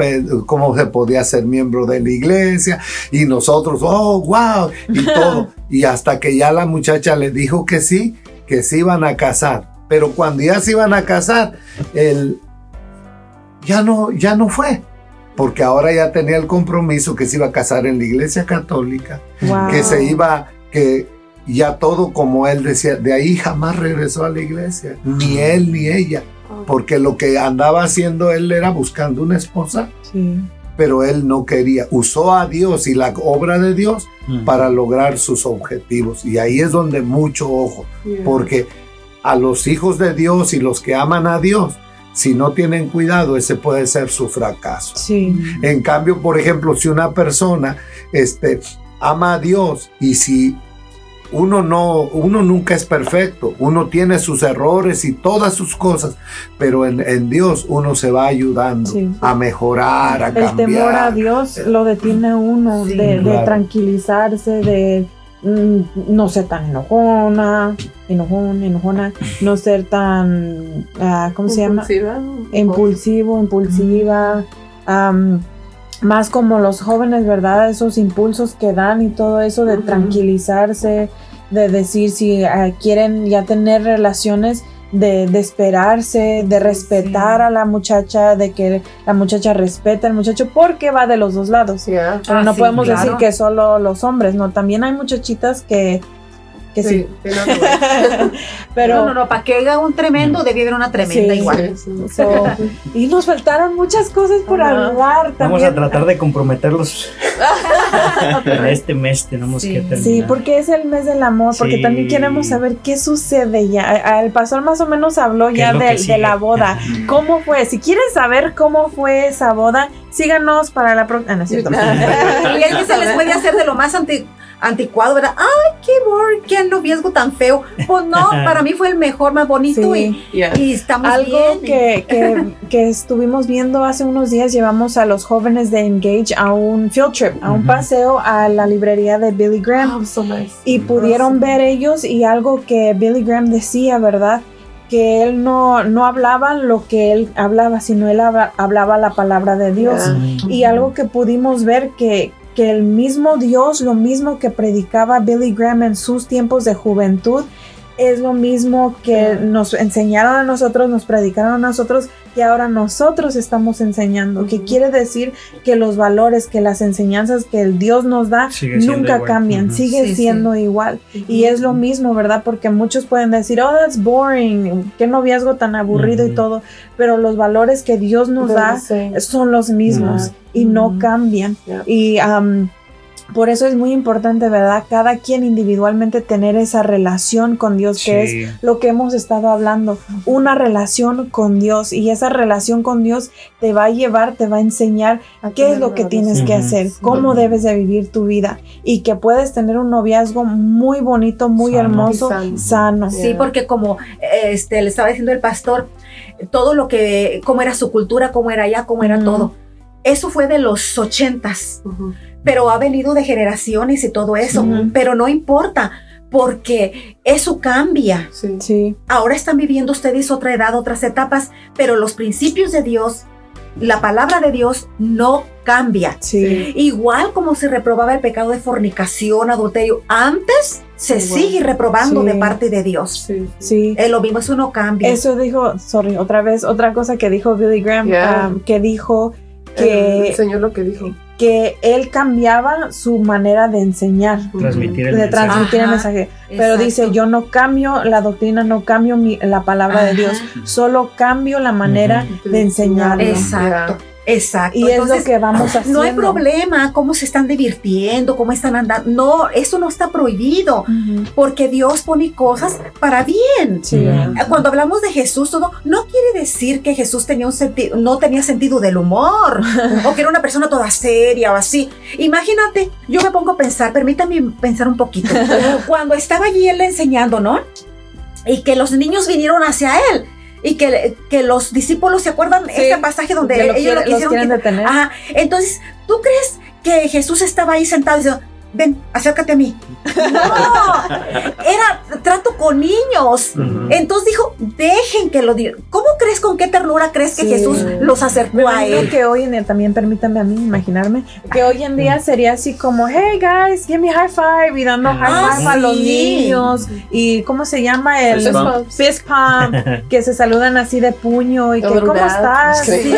cómo se podía ser miembro de la iglesia, y nosotros, oh, wow, y todo. Y hasta que ya la muchacha le dijo que sí, que se iban a casar. Pero cuando ya se iban a casar, él ya no, ya no fue. Porque ahora ya tenía el compromiso que se iba a casar en la iglesia católica
Wow.
que se iba, que ya todo como él decía, de ahí jamás regresó a la iglesia, ni él ni ella, porque lo que andaba haciendo él era buscando una esposa,
Sí.
pero él no quería, usó a Dios y la obra de Dios para lograr sus objetivos, y ahí es donde mucho ojo, porque a los hijos de Dios y los que aman a Dios, si no tienen cuidado, ese puede ser su fracaso.
Sí.
En cambio, por ejemplo, si una persona este, ama a Dios y si uno no, uno nunca es perfecto, uno tiene sus errores y todas sus cosas, pero en, en Dios uno se va ayudando
Sí.
a mejorar, a
El
cambiar.
temor a Dios lo detiene uno
Sí.
de, tranquilizarse, de no ser tan enojona, enojón, enojona, no ser tan, ah, ¿cómo se llama?
Impulsiva.
Impulsivo, impulsiva, am, más como los jóvenes, ¿verdad? Esos impulsos que dan y todo eso de tranquilizarse, de decir si ah, quieren ya tener relaciones, de, de esperarse, de respetar a la muchacha, de que la muchacha respete al muchacho, porque va de los dos lados. Pero
Ah,
no
sí,
podemos
claro.
decir que solo los hombres, no, también hay muchachitas que, que sí.
Sí, sí, no, no,
Pero
no, no, no, para que haga un tremendo, debe haber una tremenda
Sí.
igual.
sí, sí.
So, y nos faltaron muchas cosas por hablar
Vamos
también.
a tratar de comprometerlos. en este mes tenemos
Sí.
que terminar.
Sí, porque es el mes del amor, porque
Sí.
también queremos saber qué sucede ya. El pastor más o menos habló
¿Qué
ya de, la boda. ¿Cómo fue? Si quieren saber cómo fue esa boda, síganos para la próxima. Ah, no es cierto.
Y es que se les puede hacer de lo más anti- anticuado, ¿verdad? Ay, qué boring, qué noviazgo tan feo. Pues no, para mí fue el mejor, más bonito
Sí.
Y, y estamos
Algo
bien.
que, que, que estuvimos viendo hace unos días, llevamos a los jóvenes de Engage a un field trip, a un paseo a la librería de Billy Graham.
Oh, so nice.
y pudieron ver ellos y algo que Billy Graham decía, ¿verdad? Que él no, no hablaba lo que él hablaba, sino él habla- hablaba la palabra de Dios. Y algo que pudimos ver que, que el mismo Dios, lo mismo que predicaba Billy Graham en sus tiempos de juventud, es lo mismo que nos enseñaron a nosotros, nos predicaron a nosotros, que ahora nosotros estamos enseñando. Que quiere decir que los valores, que las enseñanzas que el Dios nos da nunca
igual.
cambian, sigue
Sí, sí.
siendo igual. Y es lo mismo, ¿verdad? Porque muchos pueden decir, oh, that's boring, qué noviazgo tan aburrido y todo, pero los valores que Dios nos da
Sí.
son los mismos y no cambian. Y am, por eso es muy importante, ¿verdad? Cada quien individualmente tener esa relación con Dios, que
Sí.
es lo que hemos estado hablando, una relación con Dios. Y esa relación con Dios te va a llevar, te va a enseñar qué es lo que tienes que hacer, cómo debes de vivir tu vida y que puedes tener un noviazgo muy bonito, muy
Sano.
hermoso,
Y sano.
sano.
Sí, porque como este le estaba diciendo el pastor, todo lo que, cómo era su cultura, cómo era allá, cómo era todo. Eso fue de los ochentas. Pero ha venido de generaciones y todo eso, pero no importa, porque eso cambia.
Sí.
Sí.
Ahora están viviendo ustedes otra edad, otras etapas, pero los principios de Dios, la palabra de Dios no cambia.
Sí.
Igual como se reprobaba el pecado de fornicación, adulterio, antes se
Igual.
sigue reprobando
Sí.
de parte de Dios.
Sí.
Sí.
Es lo mismo, eso no cambia.
Eso dijo, sorry, otra vez, otra cosa que dijo Billy Graham,
Yeah.
um, que dijo
El
que,
Señor lo que dijo.
Que él cambiaba su manera de enseñar,
Transmitir el
de
mensaje.
transmitir el
Ajá.
mensaje. Pero
Exacto.
dice, yo no cambio la doctrina, no cambio mi- la palabra de. Dios, solo cambio la manera de enseñarlo.
Exacto, exacto.
Y es
Entonces,
lo que vamos haciendo.
no hay problema cómo se están divirtiendo, cómo están andando. No, eso no está prohibido, porque Dios pone cosas para bien.
Sí.
Ujú.
Cuando hablamos de Jesús, todo no quiere decir que Jesús tenía un sentido, no tenía sentido del humor o que era una persona toda seria o así. Imagínate, yo me pongo a pensar, permítame pensar un poquito. Cuando estaba allí él enseñando, ¿no? Y que los niños vinieron hacia él y que, que los discípulos se acuerdan
Sí,
este pasaje donde ellos lo
quiere- los
quisieron
quieren detener.
Ajá. Entonces, ¿tú crees que Jesús estaba ahí sentado diciendo, ven, acércate a mí? No, era trato con niños. Entonces dijo, dejen que lo digan. ¿Cómo crees con qué ternura crees que
Sí.
Jesús los acercó
Me
a él?
que hoy en día, también permítanme a mí imaginarme, que hoy en día sería así como, hey guys, give me high five y dando high
Ah,
five a los
sí.
niños y ¿cómo se llama? El
Fist
pump, que se saludan así de puño y que ¿cómo estás?
sí.
Sí,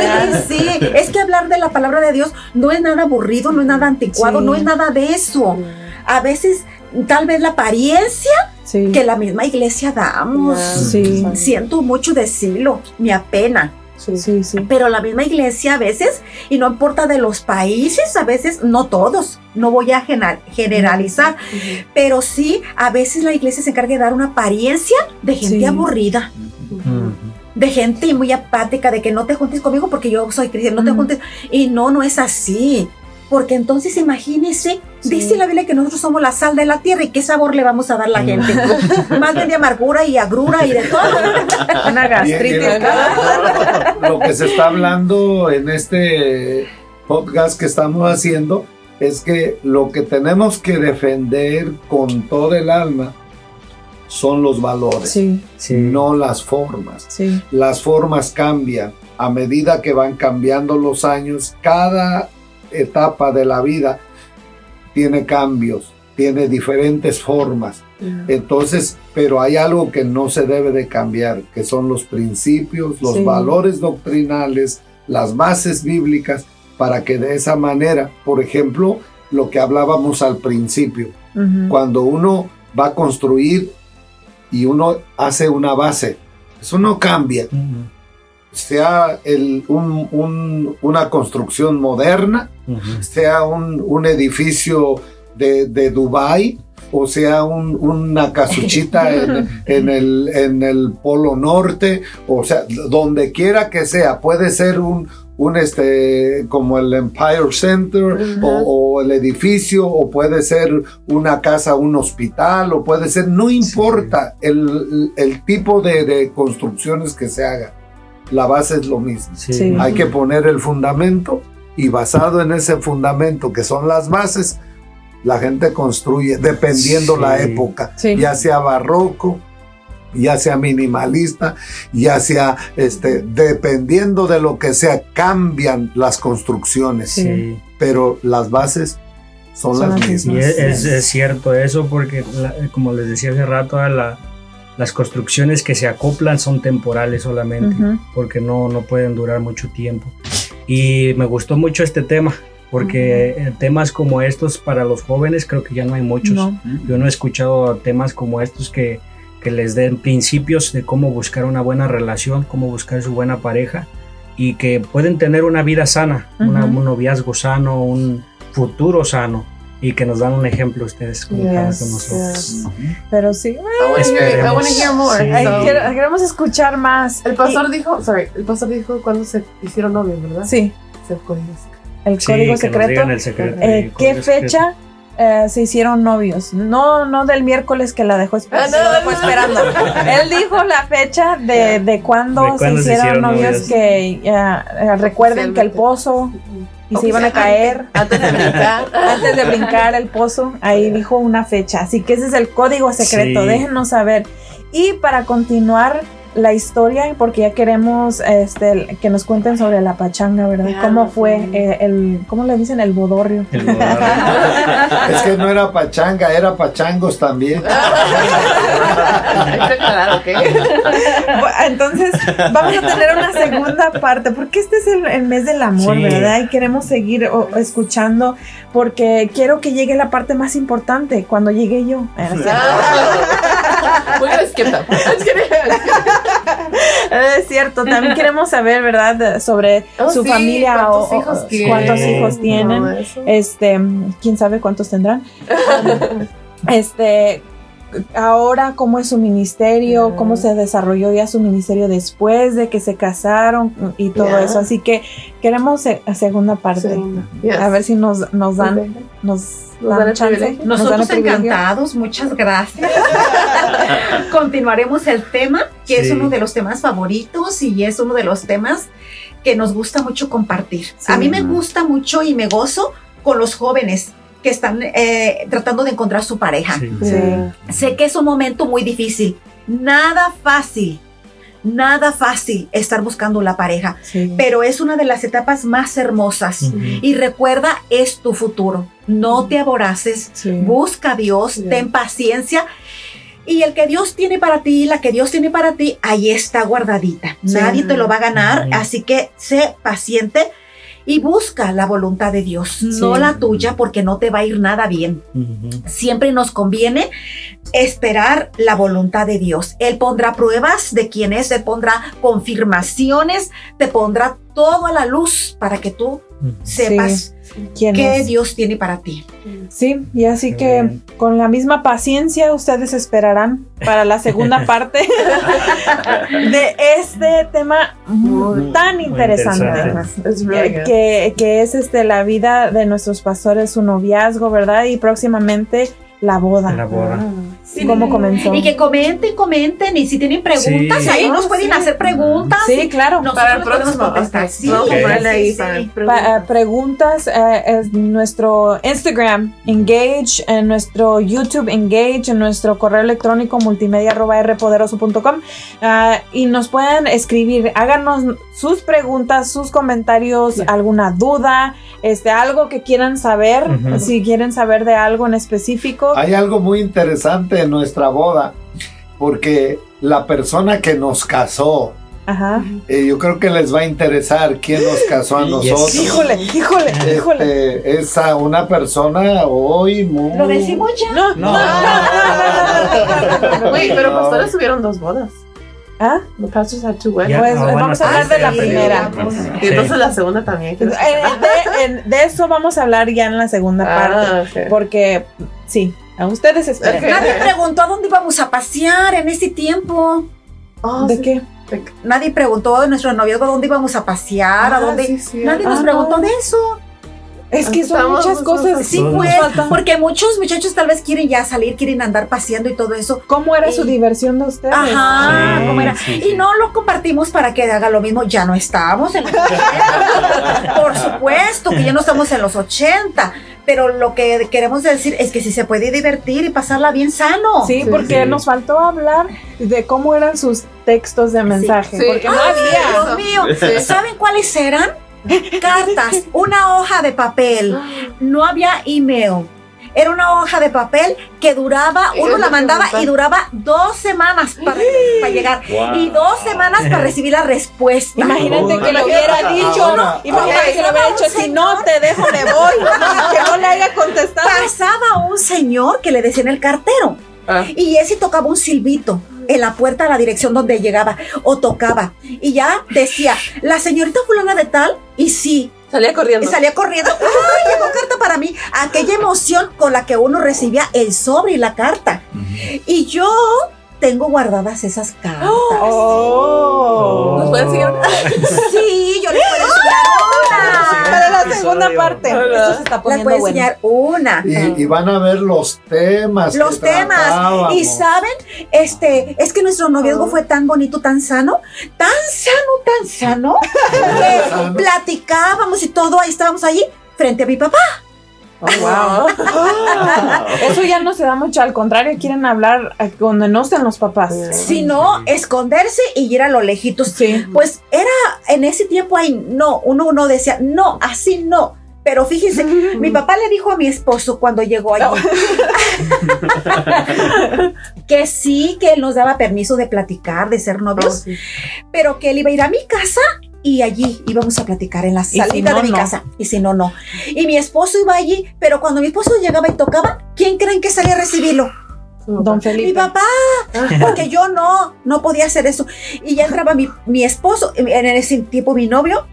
sí, es que hablar de la palabra de Dios no es nada aburrido, no es nada anticuado,
Sí.
no es nada de eso. A veces, tal vez la apariencia
Sí,
que la misma iglesia damos.
Sí.
Siento mucho decirlo, me apena.
Sí.
sí, sí.
Pero la misma iglesia a veces, y no importa de los países, a veces, no todos, no voy a generalizar, pero sí, a veces la iglesia se encarga de dar una apariencia de gente
Sí.
aburrida, de gente muy apática, de que no te juntes conmigo porque yo soy cristiano, no te juntes. Y no, no es así. Porque entonces imagínese,
Sí.
dice la Biblia que nosotros somos la sal de la tierra y qué sabor le vamos a dar a la gente. Más bien de amargura y agrura y de todo.
Una gastritis.
lo, lo que se está hablando en este podcast que estamos haciendo es que lo que tenemos que defender con todo el alma son los valores,
Sí,
Sí.
no las formas.
sí,
Las formas cambian a medida que van cambiando los años. Cada etapa de la vida tiene cambios, tiene diferentes formas. Entonces, pero hay algo que no se debe de cambiar, que son los principios, los
Sí.
valores doctrinales, las bases bíblicas, para que de esa manera, por ejemplo, lo que hablábamos al principio, cuando uno va a construir y uno hace una base, eso no cambia. Sea el- un- un- una construcción moderna, sea un, un edificio de, de Dubái o sea un- una casuchita en, en el, en el Polo Norte, o sea, donde quiera que sea, puede ser un, un este, como el Empire Center o, o el edificio, o puede ser una casa, un hospital, o puede ser, no importa el, el tipo de, de construcciones que se haga, la base es lo mismo.
Sí.
Sí.
Hay que poner el fundamento y basado en ese fundamento que son las bases, la gente construye dependiendo
Sí.
la época,
Sí.
ya sea barroco, ya sea minimalista, ya sea este dependiendo de lo que sea cambian las construcciones,
Sí.
Pero las bases son,
Son
las mismas.
Y es, es- es cierto eso porque, la- como les decía hace rato, a la- las construcciones que se acoplan son temporales solamente, porque no, no pueden durar mucho tiempo. Y me gustó mucho este tema, porque eh, temas como estos para los jóvenes creo que ya no hay muchos.
No.
Yo no he escuchado temas como estos que, que les den principios de cómo buscar una buena relación, cómo buscar su buena pareja y que pueden tener una vida sana, una- un noviazgo sano, un futuro sano y que nos dan un ejemplo ustedes como cada
Yes,
con nosotros.
Pero sí, queremos escuchar más.
el pastor dijo, sorry, el pastor dijo cuando se hicieron novios, ¿verdad?
Sí,
Se
el
Sí,
código
que nos
secreto.
digan el secreto.
Eh,
el
¿Qué fecha eh, se hicieron novios? No, no del miércoles que la dejó, esper-
Ah, no,
dejó
no.
esperando. Él dijo la fecha de, de cuándo
De
se hicieron novios,
novios.
que eh, recuerden que el pozo y se iban a caer
Antes de brincar.
antes de brincar el pozo, ahí dijo una fecha. Así que ese es el código secreto,
Sí.
déjenos saber. Y para continuar la historia, porque ya queremos este, que nos cuenten sobre la pachanga, ¿verdad?
Ya,
¿Cómo
sí.
fue eh, el, cómo le dicen? El bodorrio.
El bodorrio.
Es que no era pachanga, era pachangos también.
Que
Entonces, vamos a tener una segunda parte, porque este es el, el mes del amor,
Sí.
¿verdad? Y queremos seguir o- escuchando, porque quiero que llegue la parte más importante, cuando llegue yo. Ah, no es cierto. Es cierto, también queremos saber, ¿verdad? Sobre
Oh,
su
sí,
familia o
¿cuántos hijos
o- cuántos hijos tienen. Este, quién sabe cuántos tendrán. este, ahora cómo es su ministerio, cómo se desarrolló ya su ministerio después de que se casaron y todo eso. Así que queremos se- segunda parte.
Segunda. Yes.
A ver si nos, nos dan, nos
Nos
dan chance, nos dan
Nosotros encantados, muchas gracias. Continuaremos el tema, que es
Sí.
uno de los temas favoritos y es uno de los temas que nos gusta mucho compartir.
Sí.
A mí me gusta mucho y me gozo con los jóvenes que están eh, tratando de encontrar su pareja.
Sí.
Sí.
Sé que es un momento muy difícil, nada fácil, nada fácil estar buscando la pareja,
Sí.
pero es una de las etapas más hermosas.
Ujú.
Y recuerda, es tu futuro. No te aboraces,
Sí.
busca a Dios,
Yeah.
ten paciencia. Y el que Dios tiene para ti, la que Dios tiene para ti, ahí está guardadita.
Sí.
Nadie te lo va a ganar,
Ujú.
así que sé paciente y busca la voluntad de Dios, no la tuya, porque no te va a ir nada bien. Siempre nos conviene esperar la voluntad de Dios. Él pondrá pruebas de quién es, Él pondrá confirmaciones, te pondrá todo a la luz para que tú Sepas
¿Quién
qué
es?
Dios tiene para ti.
Sí, y así que
bien.
con la misma paciencia ustedes esperarán para la segunda parte de este tema
Muy-
tan
muy
interesante. eh. Que, que es este la vida de nuestros pastores, su noviazgo, ¿verdad? Y próximamente la boda.
La boda.
Sí, ¿Cómo comenzó?
Y que comenten, comenten. Y si tienen preguntas,
Sí.
ahí nos pueden
Sí.
hacer preguntas.
Sí, claro.
Nosotros
Para el próximo.
contestar. Sí,
Vamos a
Ok.
ponerle ahí
sí,
para
sí.
Pa- eh, preguntas eh, es nuestro Instagram Engage, en nuestro YouTube Engage, en nuestro correo electrónico multimedia arroba rpoderoso.com ah, y nos pueden escribir, háganos sus preguntas, sus comentarios, alguna duda, este algo que quieran saber, si quieren saber de algo en específico.
Hay algo muy interesante en nuestra boda, porque la persona que nos casó,
Ajá.
eh, yo creo que les va a interesar quién nos casó a nosotros.
Híjole, híjole, híjole.
Este, es a una persona hoy muy...
Lo decimos ya.
No, no, no, no,
pero pastores tuvieron dos bodas.
¿Ah?
The pastors had.
Ya,
Pues
ah, bueno,
vamos a hablar de la
sí,
primera.
sí.
Y entonces la segunda también.
Eh, De, en- de eso vamos a hablar ya en la segunda parte.
Ah, ok.
Porque, sí, a ustedes esperen.
Ok.
Nadie preguntó a dónde íbamos a pasear en ese tiempo.
Oh,
¿De
sí.
qué?
Nadie preguntó de nuestro noviazgo a dónde íbamos a pasear, a
Ah,
dónde.
sí, sí.
Nadie nos
Ah,
preguntó
no.
de eso.
Es que son
Estamos-
muchas cosas.
Sí, pues, porque muchos muchachos tal vez quieren ya salir, quieren andar paseando y todo eso.
¿Cómo era su
Y-
diversión de ustedes?
Ajá,
Sí,
¿cómo era?
sí,
Y
sí.
no lo compartimos para que haga lo mismo. Ya no estamos en los 80. Por supuesto que ya no estamos en los 80. Pero lo que queremos decir es que si se puede divertir y pasarla bien sano.
Sí,
Sí,
porque
sí.
nos faltó hablar de cómo eran sus textos de mensaje.
Sí.
Porque no había.
Dios mío,
Sí.
¿saben cuáles eran? Cartas, una hoja de papel. No había email. Era una hoja de papel que duraba, uno la
lo
mandaba y duraba dos semanas para, para llegar. Y dos semanas para recibir la respuesta.
Imagínate que le hubiera dicho,
Ahora,
imagínate que le hubiera dicho, si no te dejo me voy, que no le haya contestado.
Pasaba un señor que le decían el cartero.
Ah.
Y ese tocaba un silbito en la puerta a la dirección donde llegaba o tocaba. Y ya decía, la señorita fulana de tal, y sí,
Salía
y
corriendo.
salía corriendo. ¡Ay, llegó carta para mí! Aquella emoción con la que uno recibía el sobre y la carta. Y yo tengo guardadas esas cartas.
Oh.
¿Nos pueden enseñar?
Sí, yo les puedo enseñar una.
Para la segunda
episodio.
parte.
Esto se está
Les
poniendo
voy a
bueno.
enseñar una.
Y, y van a ver los temas. que
Los temas.
tratábamos.
Y saben, este, es que nuestro noviazgo fue tan bonito, tan sano, tan sano, tan sano, que
Sano.
platicábamos y todo, ahí estábamos allí frente a mi papá.
Wow. Eso ya no se da mucho, al contrario, quieren hablar donde no estén los papás.
Sino esconderse y ir a lo lejitos.
Sí.
Pues era en ese tiempo ahí, no, uno no decía, no, así no. Pero fíjense, mi papá le dijo a mi esposo cuando llegó allí que sí, que él nos daba permiso de platicar, de ser novios, pero que él iba a ir a mi casa y allí íbamos a platicar en la
si
salida
no,
de mi
no.
casa. Y si no, no. Y mi esposo iba allí, pero cuando mi esposo llegaba y tocaba, ¿quién creen que salía a recibirlo?
Don
Mi
Felipe.
papá, porque yo no, no podía hacer eso. Y ya entraba mi, mi esposo, en ese tiempo mi novio,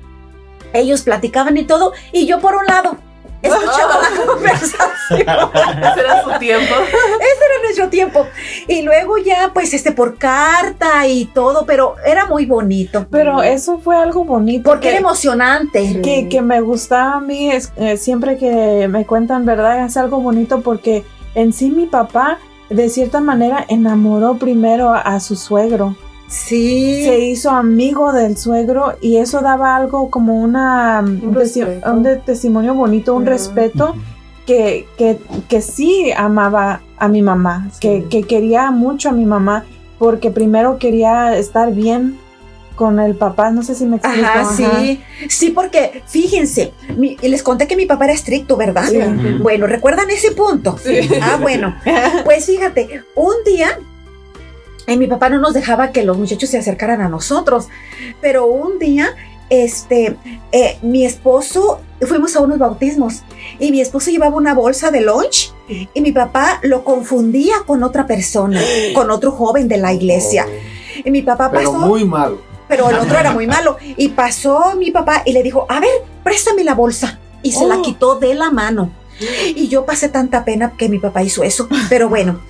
ellos platicaban y todo, y yo por un lado, escuchaba la conversación.
Ese era su tiempo.
Era nuestro tiempo. Y luego ya, pues, este, por carta y todo, pero era muy bonito.
Pero eso fue algo bonito.
Porque
que-
era emocionante.
que, que me gusta a mí es eh, siempre que me cuentan verdad es algo bonito porque en sí mi papá de cierta manera enamoró primero a, a su suegro
Sí.
se hizo amigo del suegro y eso daba algo como una un, un testimonio bonito un respeto que, que, que sí amaba a mi mamá que, que quería mucho a mi mamá porque primero quería estar bien con el papá no sé si me explico
Ajá,
ajá.
sí. Sí, porque fíjense, mi- y les conté que mi papá era estricto, ¿verdad?
Sí.
Bueno, ¿recuerdan ese punto?
Sí.
Ah, bueno. Pues fíjate, un día eh, mi papá no nos dejaba que los muchachos se acercaran a nosotros, pero un día, este, eh, mi esposo, fuimos a unos bautismos y mi esposo llevaba una bolsa de lunch y mi papá lo confundía con otra persona, con otro joven de la iglesia. Y mi papá
Pero
pasó
muy malo.
pero el otro era muy malo. Y pasó mi papá y le dijo, a ver, préstame la bolsa. Y se la
Oh.
quitó de la mano. Y yo pasé tanta pena que mi papá hizo eso. Pero bueno,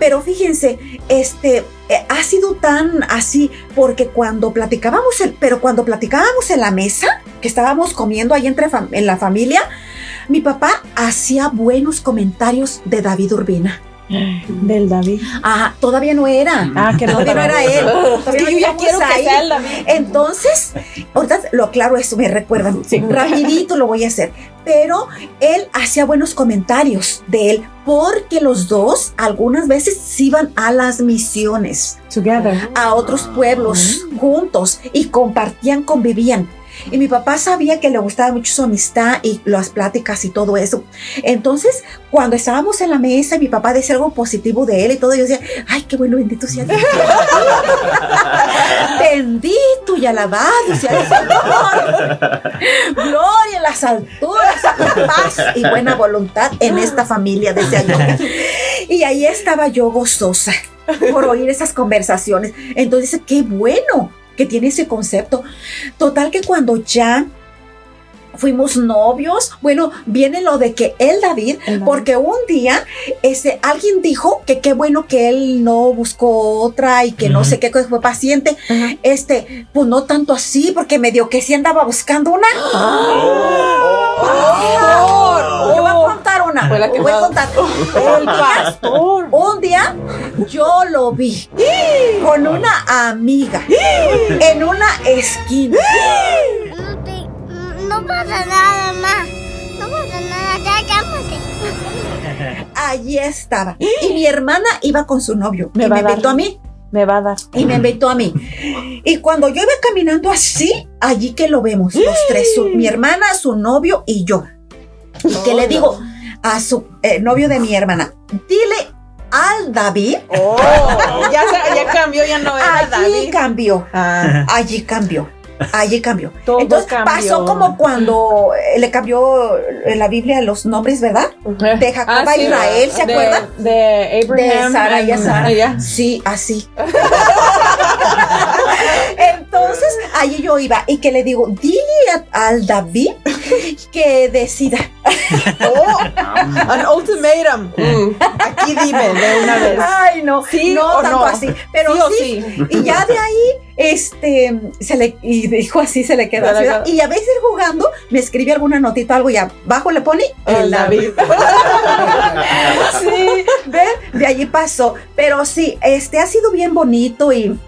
pero fíjense, este, eh, ha sido tan así porque cuando platicábamos, el- pero cuando platicábamos en la mesa, que estábamos comiendo ahí entre en la familia, mi papá hacía buenos comentarios de David Urbina.
Del David
Ah, todavía no era.
ah que no
Todavía no era él.
Es
Todavía
que
no
yo ya quiero que sea David.
Entonces, ahorita lo aclaro eso, me recuerdan. Rapidito lo voy a hacer. Pero él hacía buenos comentarios de él porque los dos algunas veces se iban a las misiones,
Together.
a otros pueblos juntos y compartían, convivían. Y mi papá sabía que le gustaba mucho su amistad y las pláticas y todo eso. Entonces, cuando estábamos en la mesa y mi papá decía algo positivo de él y todo, yo decía, ay, qué bueno, bendito sea Dios. bendito y alabado sea el Señor. Gloria en las alturas, paz y buena voluntad en esta familia desde allá. Y ahí estaba yo gozosa por oír esas conversaciones. Entonces, qué bueno que tiene ese concepto. Total que cuando ya fuimos novios, bueno, viene lo de que él, David,
El David.
porque un día este, alguien dijo que qué bueno que él no buscó otra y que no sé qué que fue paciente. Este, pues no tanto así, porque medio que sí andaba buscando una. Yo voy a contar una.
Fue la que
voy a contar.
El pastor.
Un día yo lo vi con una amiga en una esquina.
No, te- no pasa nada, más. No pasa nada, ya.
Allí estaba. Y mi hermana iba con su novio.
Me
y me
a
invitó a mí.
Me va a dar.
Y me invitó a mí. Y cuando yo iba caminando así, allí que lo vemos, los tres, su- mi hermana, su novio y yo. Y que le digo a su eh, novio de mi hermana, dile al David,
Oh, ya, cambió, ya no era
allí
David.
cambió,
Ah,
allí cambió. Allí cambió.
todo
Entonces
cambió.
pasó como cuando eh, le cambió en la Biblia los nombres, ¿verdad? De Jacob
Ah,
a
sí.
Israel, ¿se
de,
acuerdan?
De Abraham.
De Sara y a Sara.
ah.
Sí, así. Entonces, allí yo iba y que le digo, dile a- al David que decida.
Oh, an ultimatum. Aquí dime de una vez.
Ay, no,
¿Sí
no
o
tanto
no?
así, pero
¿Sí
sí,
sí?
Y ya de ahí, este, se le, y dijo así, se le quedó
quedó.
Y a veces jugando, me escribe alguna notita, algo y abajo le pone el David. sí, ¿ven? De allí pasó. Pero sí, este ha sido bien bonito y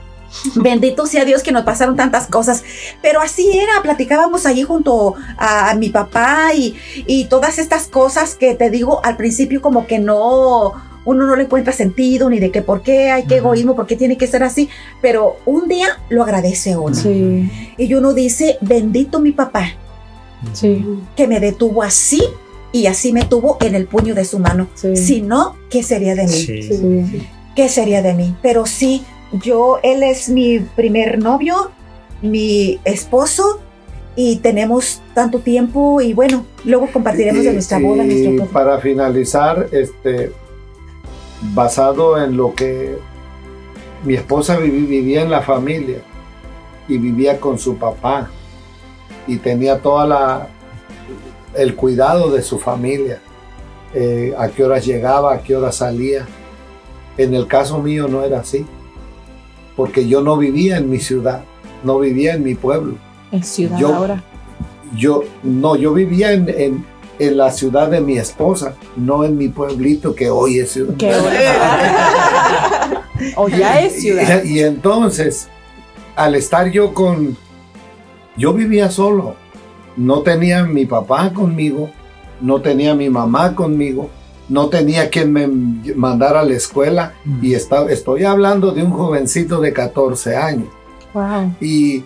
bendito sea Dios que nos pasaron tantas cosas. Pero así era, platicábamos allí junto a, a mi papá y, y todas estas cosas que te digo al principio como que no, uno no le encuentra sentido ni de que por qué hay que egoísmo, por qué tiene que ser así. Pero un día lo agradece uno.
Sí,
Y uno dice, bendito mi papá
sí,
que me detuvo así y así me tuvo en el puño de su mano.
sí.
Si no, ¿qué sería de mí? ¿Qué sería de mí? Pero sí, yo, él es mi primer novio, mi esposo y tenemos tanto tiempo y bueno, luego compartiremos de nuestra boda,
y
nuestro
para finalizar, este, basado en lo que mi esposa vivía en la familia y vivía con su papá y tenía toda la el cuidado de su familia, eh, a qué horas llegaba, a qué horas salía. En el caso mío no era así, porque yo no vivía en mi ciudad, no vivía en mi pueblo.
En ciudad
Yo-
ahora.
Yo, no, yo vivía en, en- en la ciudad de mi esposa, no en mi pueblito que hoy es ciudad.
O ya es ciudad.
Y, y entonces, al estar yo con, yo vivía solo, no tenía mi papá conmigo, no tenía mi mamá conmigo, no tenía quien me mandara a la escuela y esta- estoy hablando de un jovencito de 14 años
Wow.
y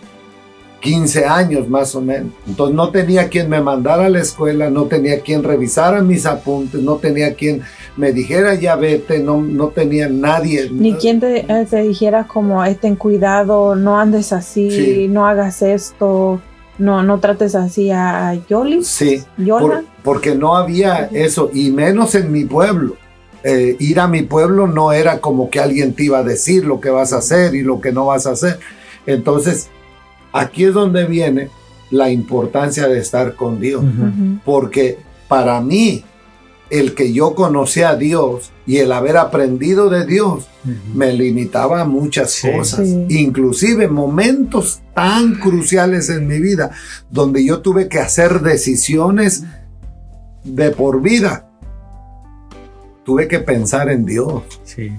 15 años más o menos. Entonces no tenía quien me mandara a la escuela, no tenía quien revisara mis apuntes, no tenía quien me dijera ya vete, no, no tenía nadie.
Ni quien te, eh, te dijera como, ten cuidado, no andes así,
Sí.
no hagas esto, no, no trates así a Yoli,
Sí, por- porque no había eso, y menos en mi pueblo. Eh, ir a mi pueblo no era como que alguien te iba a decir lo que vas a hacer y lo que no vas a hacer. Entonces, aquí es donde viene la importancia de estar con Dios. Porque para mí el que yo conocí a Dios y el haber aprendido de Dios me limitaba a muchas
Sí.
cosas,
Sí.
inclusive momentos tan cruciales en mi vida donde yo tuve que hacer decisiones de por vida. Tuve que pensar en Dios
Sí.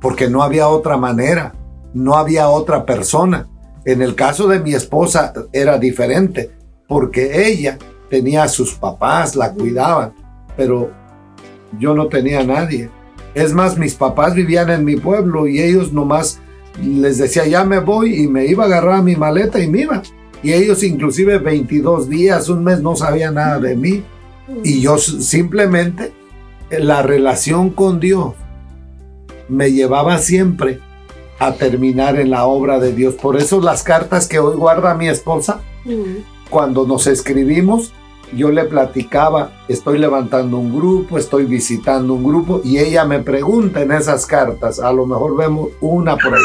porque no había otra manera, no había otra persona. En el caso de mi esposa era diferente, porque ella tenía a sus papás, la cuidaban, pero yo no tenía a nadie. Es más, mis papás vivían en mi pueblo y ellos nomás les decía, ya me voy y me iba a agarrar mi maleta y me iba. Y ellos inclusive 22 días, un mes no sabían nada de mí. Y yo simplemente, la relación con Dios me llevaba siempre a terminar en la obra de Dios. Por eso las cartas que hoy guarda mi esposa, cuando nos escribimos, yo le platicaba, estoy levantando un grupo, estoy visitando un grupo y ella me pregunta en esas cartas, a lo mejor vemos una por ahí.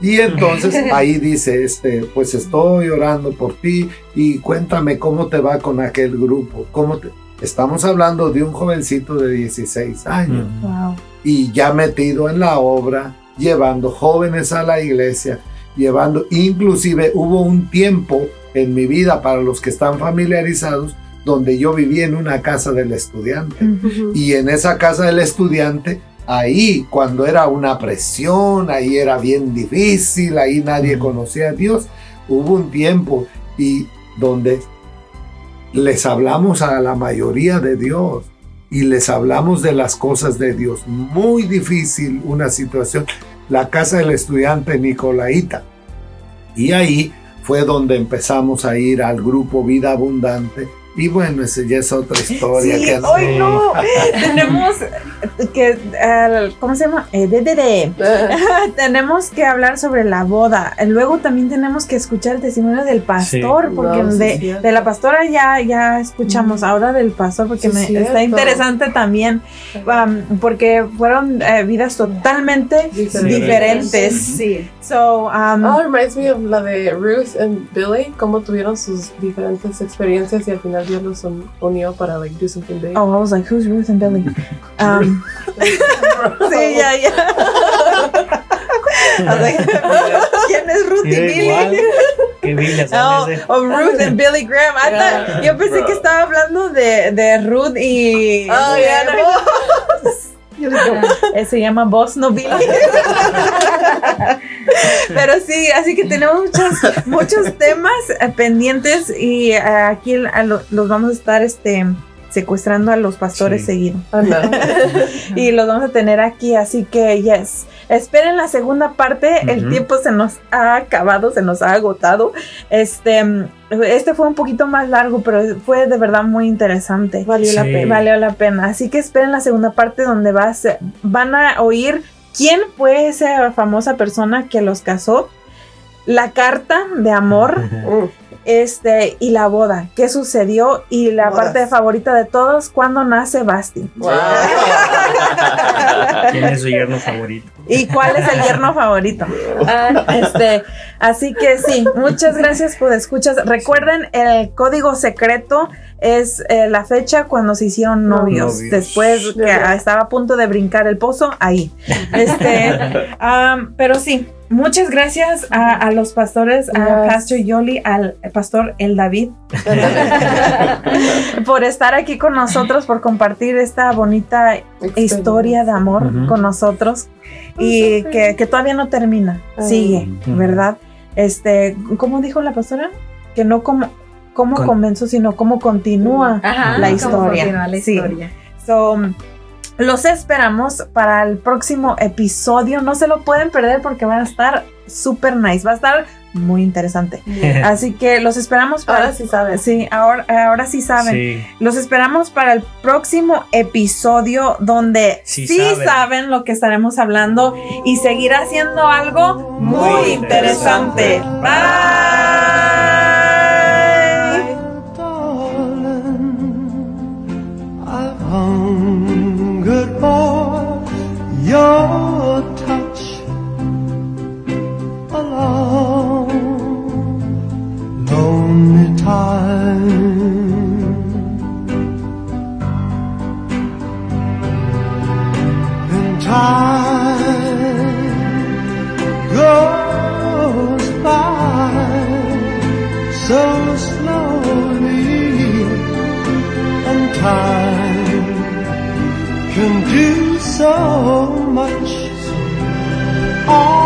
Y entonces ahí dice, este, pues estoy orando por ti y cuéntame cómo te va con aquel grupo, cómo te... Estamos hablando de un jovencito de 16 años.
Wow.
y ya metido en la obra, llevando jóvenes a la iglesia, llevando, inclusive hubo un tiempo en mi vida para los que están familiarizados, donde yo vivía en una casa del estudiante. Y en esa casa del estudiante, ahí cuando era una presión, ahí era bien difícil, ahí nadie conocía a Dios, hubo un tiempo y donde les hablamos a la mayoría de Dios y les hablamos de las cosas de Dios. Muy difícil una situación. La casa del estudiante Nicolaita. Y ahí fue donde empezamos a ir al grupo Vida Abundante. Y bueno, esa ya es otra historia.
Sí,
que no-.
Tenemos que, ¿cómo se llama? Eh, DDD. tenemos que hablar sobre la boda. Luego también tenemos que escuchar el testimonio del pastor,
Sí.
porque
Wow,
de, de la pastora ya, ya escuchamos, ahora del pastor, porque me,
es
está interesante también, um, porque fueron eh, vidas totalmente
Diferentes.
diferentes.
Sí.
So, um,
Oh, reminds me of la de Ruth and Billy, cómo tuvieron sus diferentes experiencias y al final Dios los un- unió para like do something big.
Oh, I was like, who's Ruth and Billy? Um, sí, ya, ya. I was like, ¿Quién es Ruth y. Billy? Oh, oh, Ruth and Billy Graham. I thought- yo pensé que estaba hablando de, de Ruth y.
Oh, yeah, no.
Eh, se llama Boss No Billy. Pero sí, así que tenemos muchos, muchos temas eh, pendientes y eh, aquí los vamos a estar este secuestrando a los pastores
Sí.
seguido
Anda.
y los vamos a tener aquí, así que yes. Esperen la segunda parte, el tiempo se nos ha acabado, se nos ha agotado. Este, este fue un poquito más largo, pero fue de verdad muy interesante.
Valió la pena.
Valió la pena. Así que esperen la segunda parte donde va a ser- van a oír quién fue esa famosa persona que los casó, la carta de amor, este, y la boda, qué sucedió y la
Bodas.
parte favorita de todos, cuando nace Basti.
¿Quién es su yerno favorito?
¿Y cuál es el yerno favorito? Ah, este, así que sí, muchas gracias por escuchas. Recuerden, el código secreto es eh, la fecha cuando se hicieron novios.
Novios.
Después que estaba a punto de brincar el pozo, ahí. Este, pero sí, muchas gracias a, a los pastores, a
Yes.
Pastor Yoli, al pastor El David, por estar aquí con nosotros, por compartir esta bonita historia de amor con nosotros y que, que todavía no termina, sigue. ¿verdad? Este, ¿cómo dijo la pastora? Que no como cómo
Con-
comenzó, sino cómo continúa
Ajá,
la
cómo
historia.
continúa la
Sí.
historia.
So, los esperamos para el próximo episodio. No se lo pueden perder porque van a estar super nice. Va a estar muy interesante. Así que los esperamos para.
Ahora sí saben.
Sí, ahora, ahora sí saben.
Sí.
Los esperamos para el próximo episodio donde sí,
Sí
saben.
saben.
lo que estaremos hablando y seguirá siendo algo muy,
Muy
interesante.
interesante.
Bye.
For your touch alone lonely time. And time do so much. All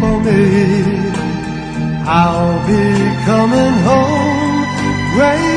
For me. I'll be coming home, me.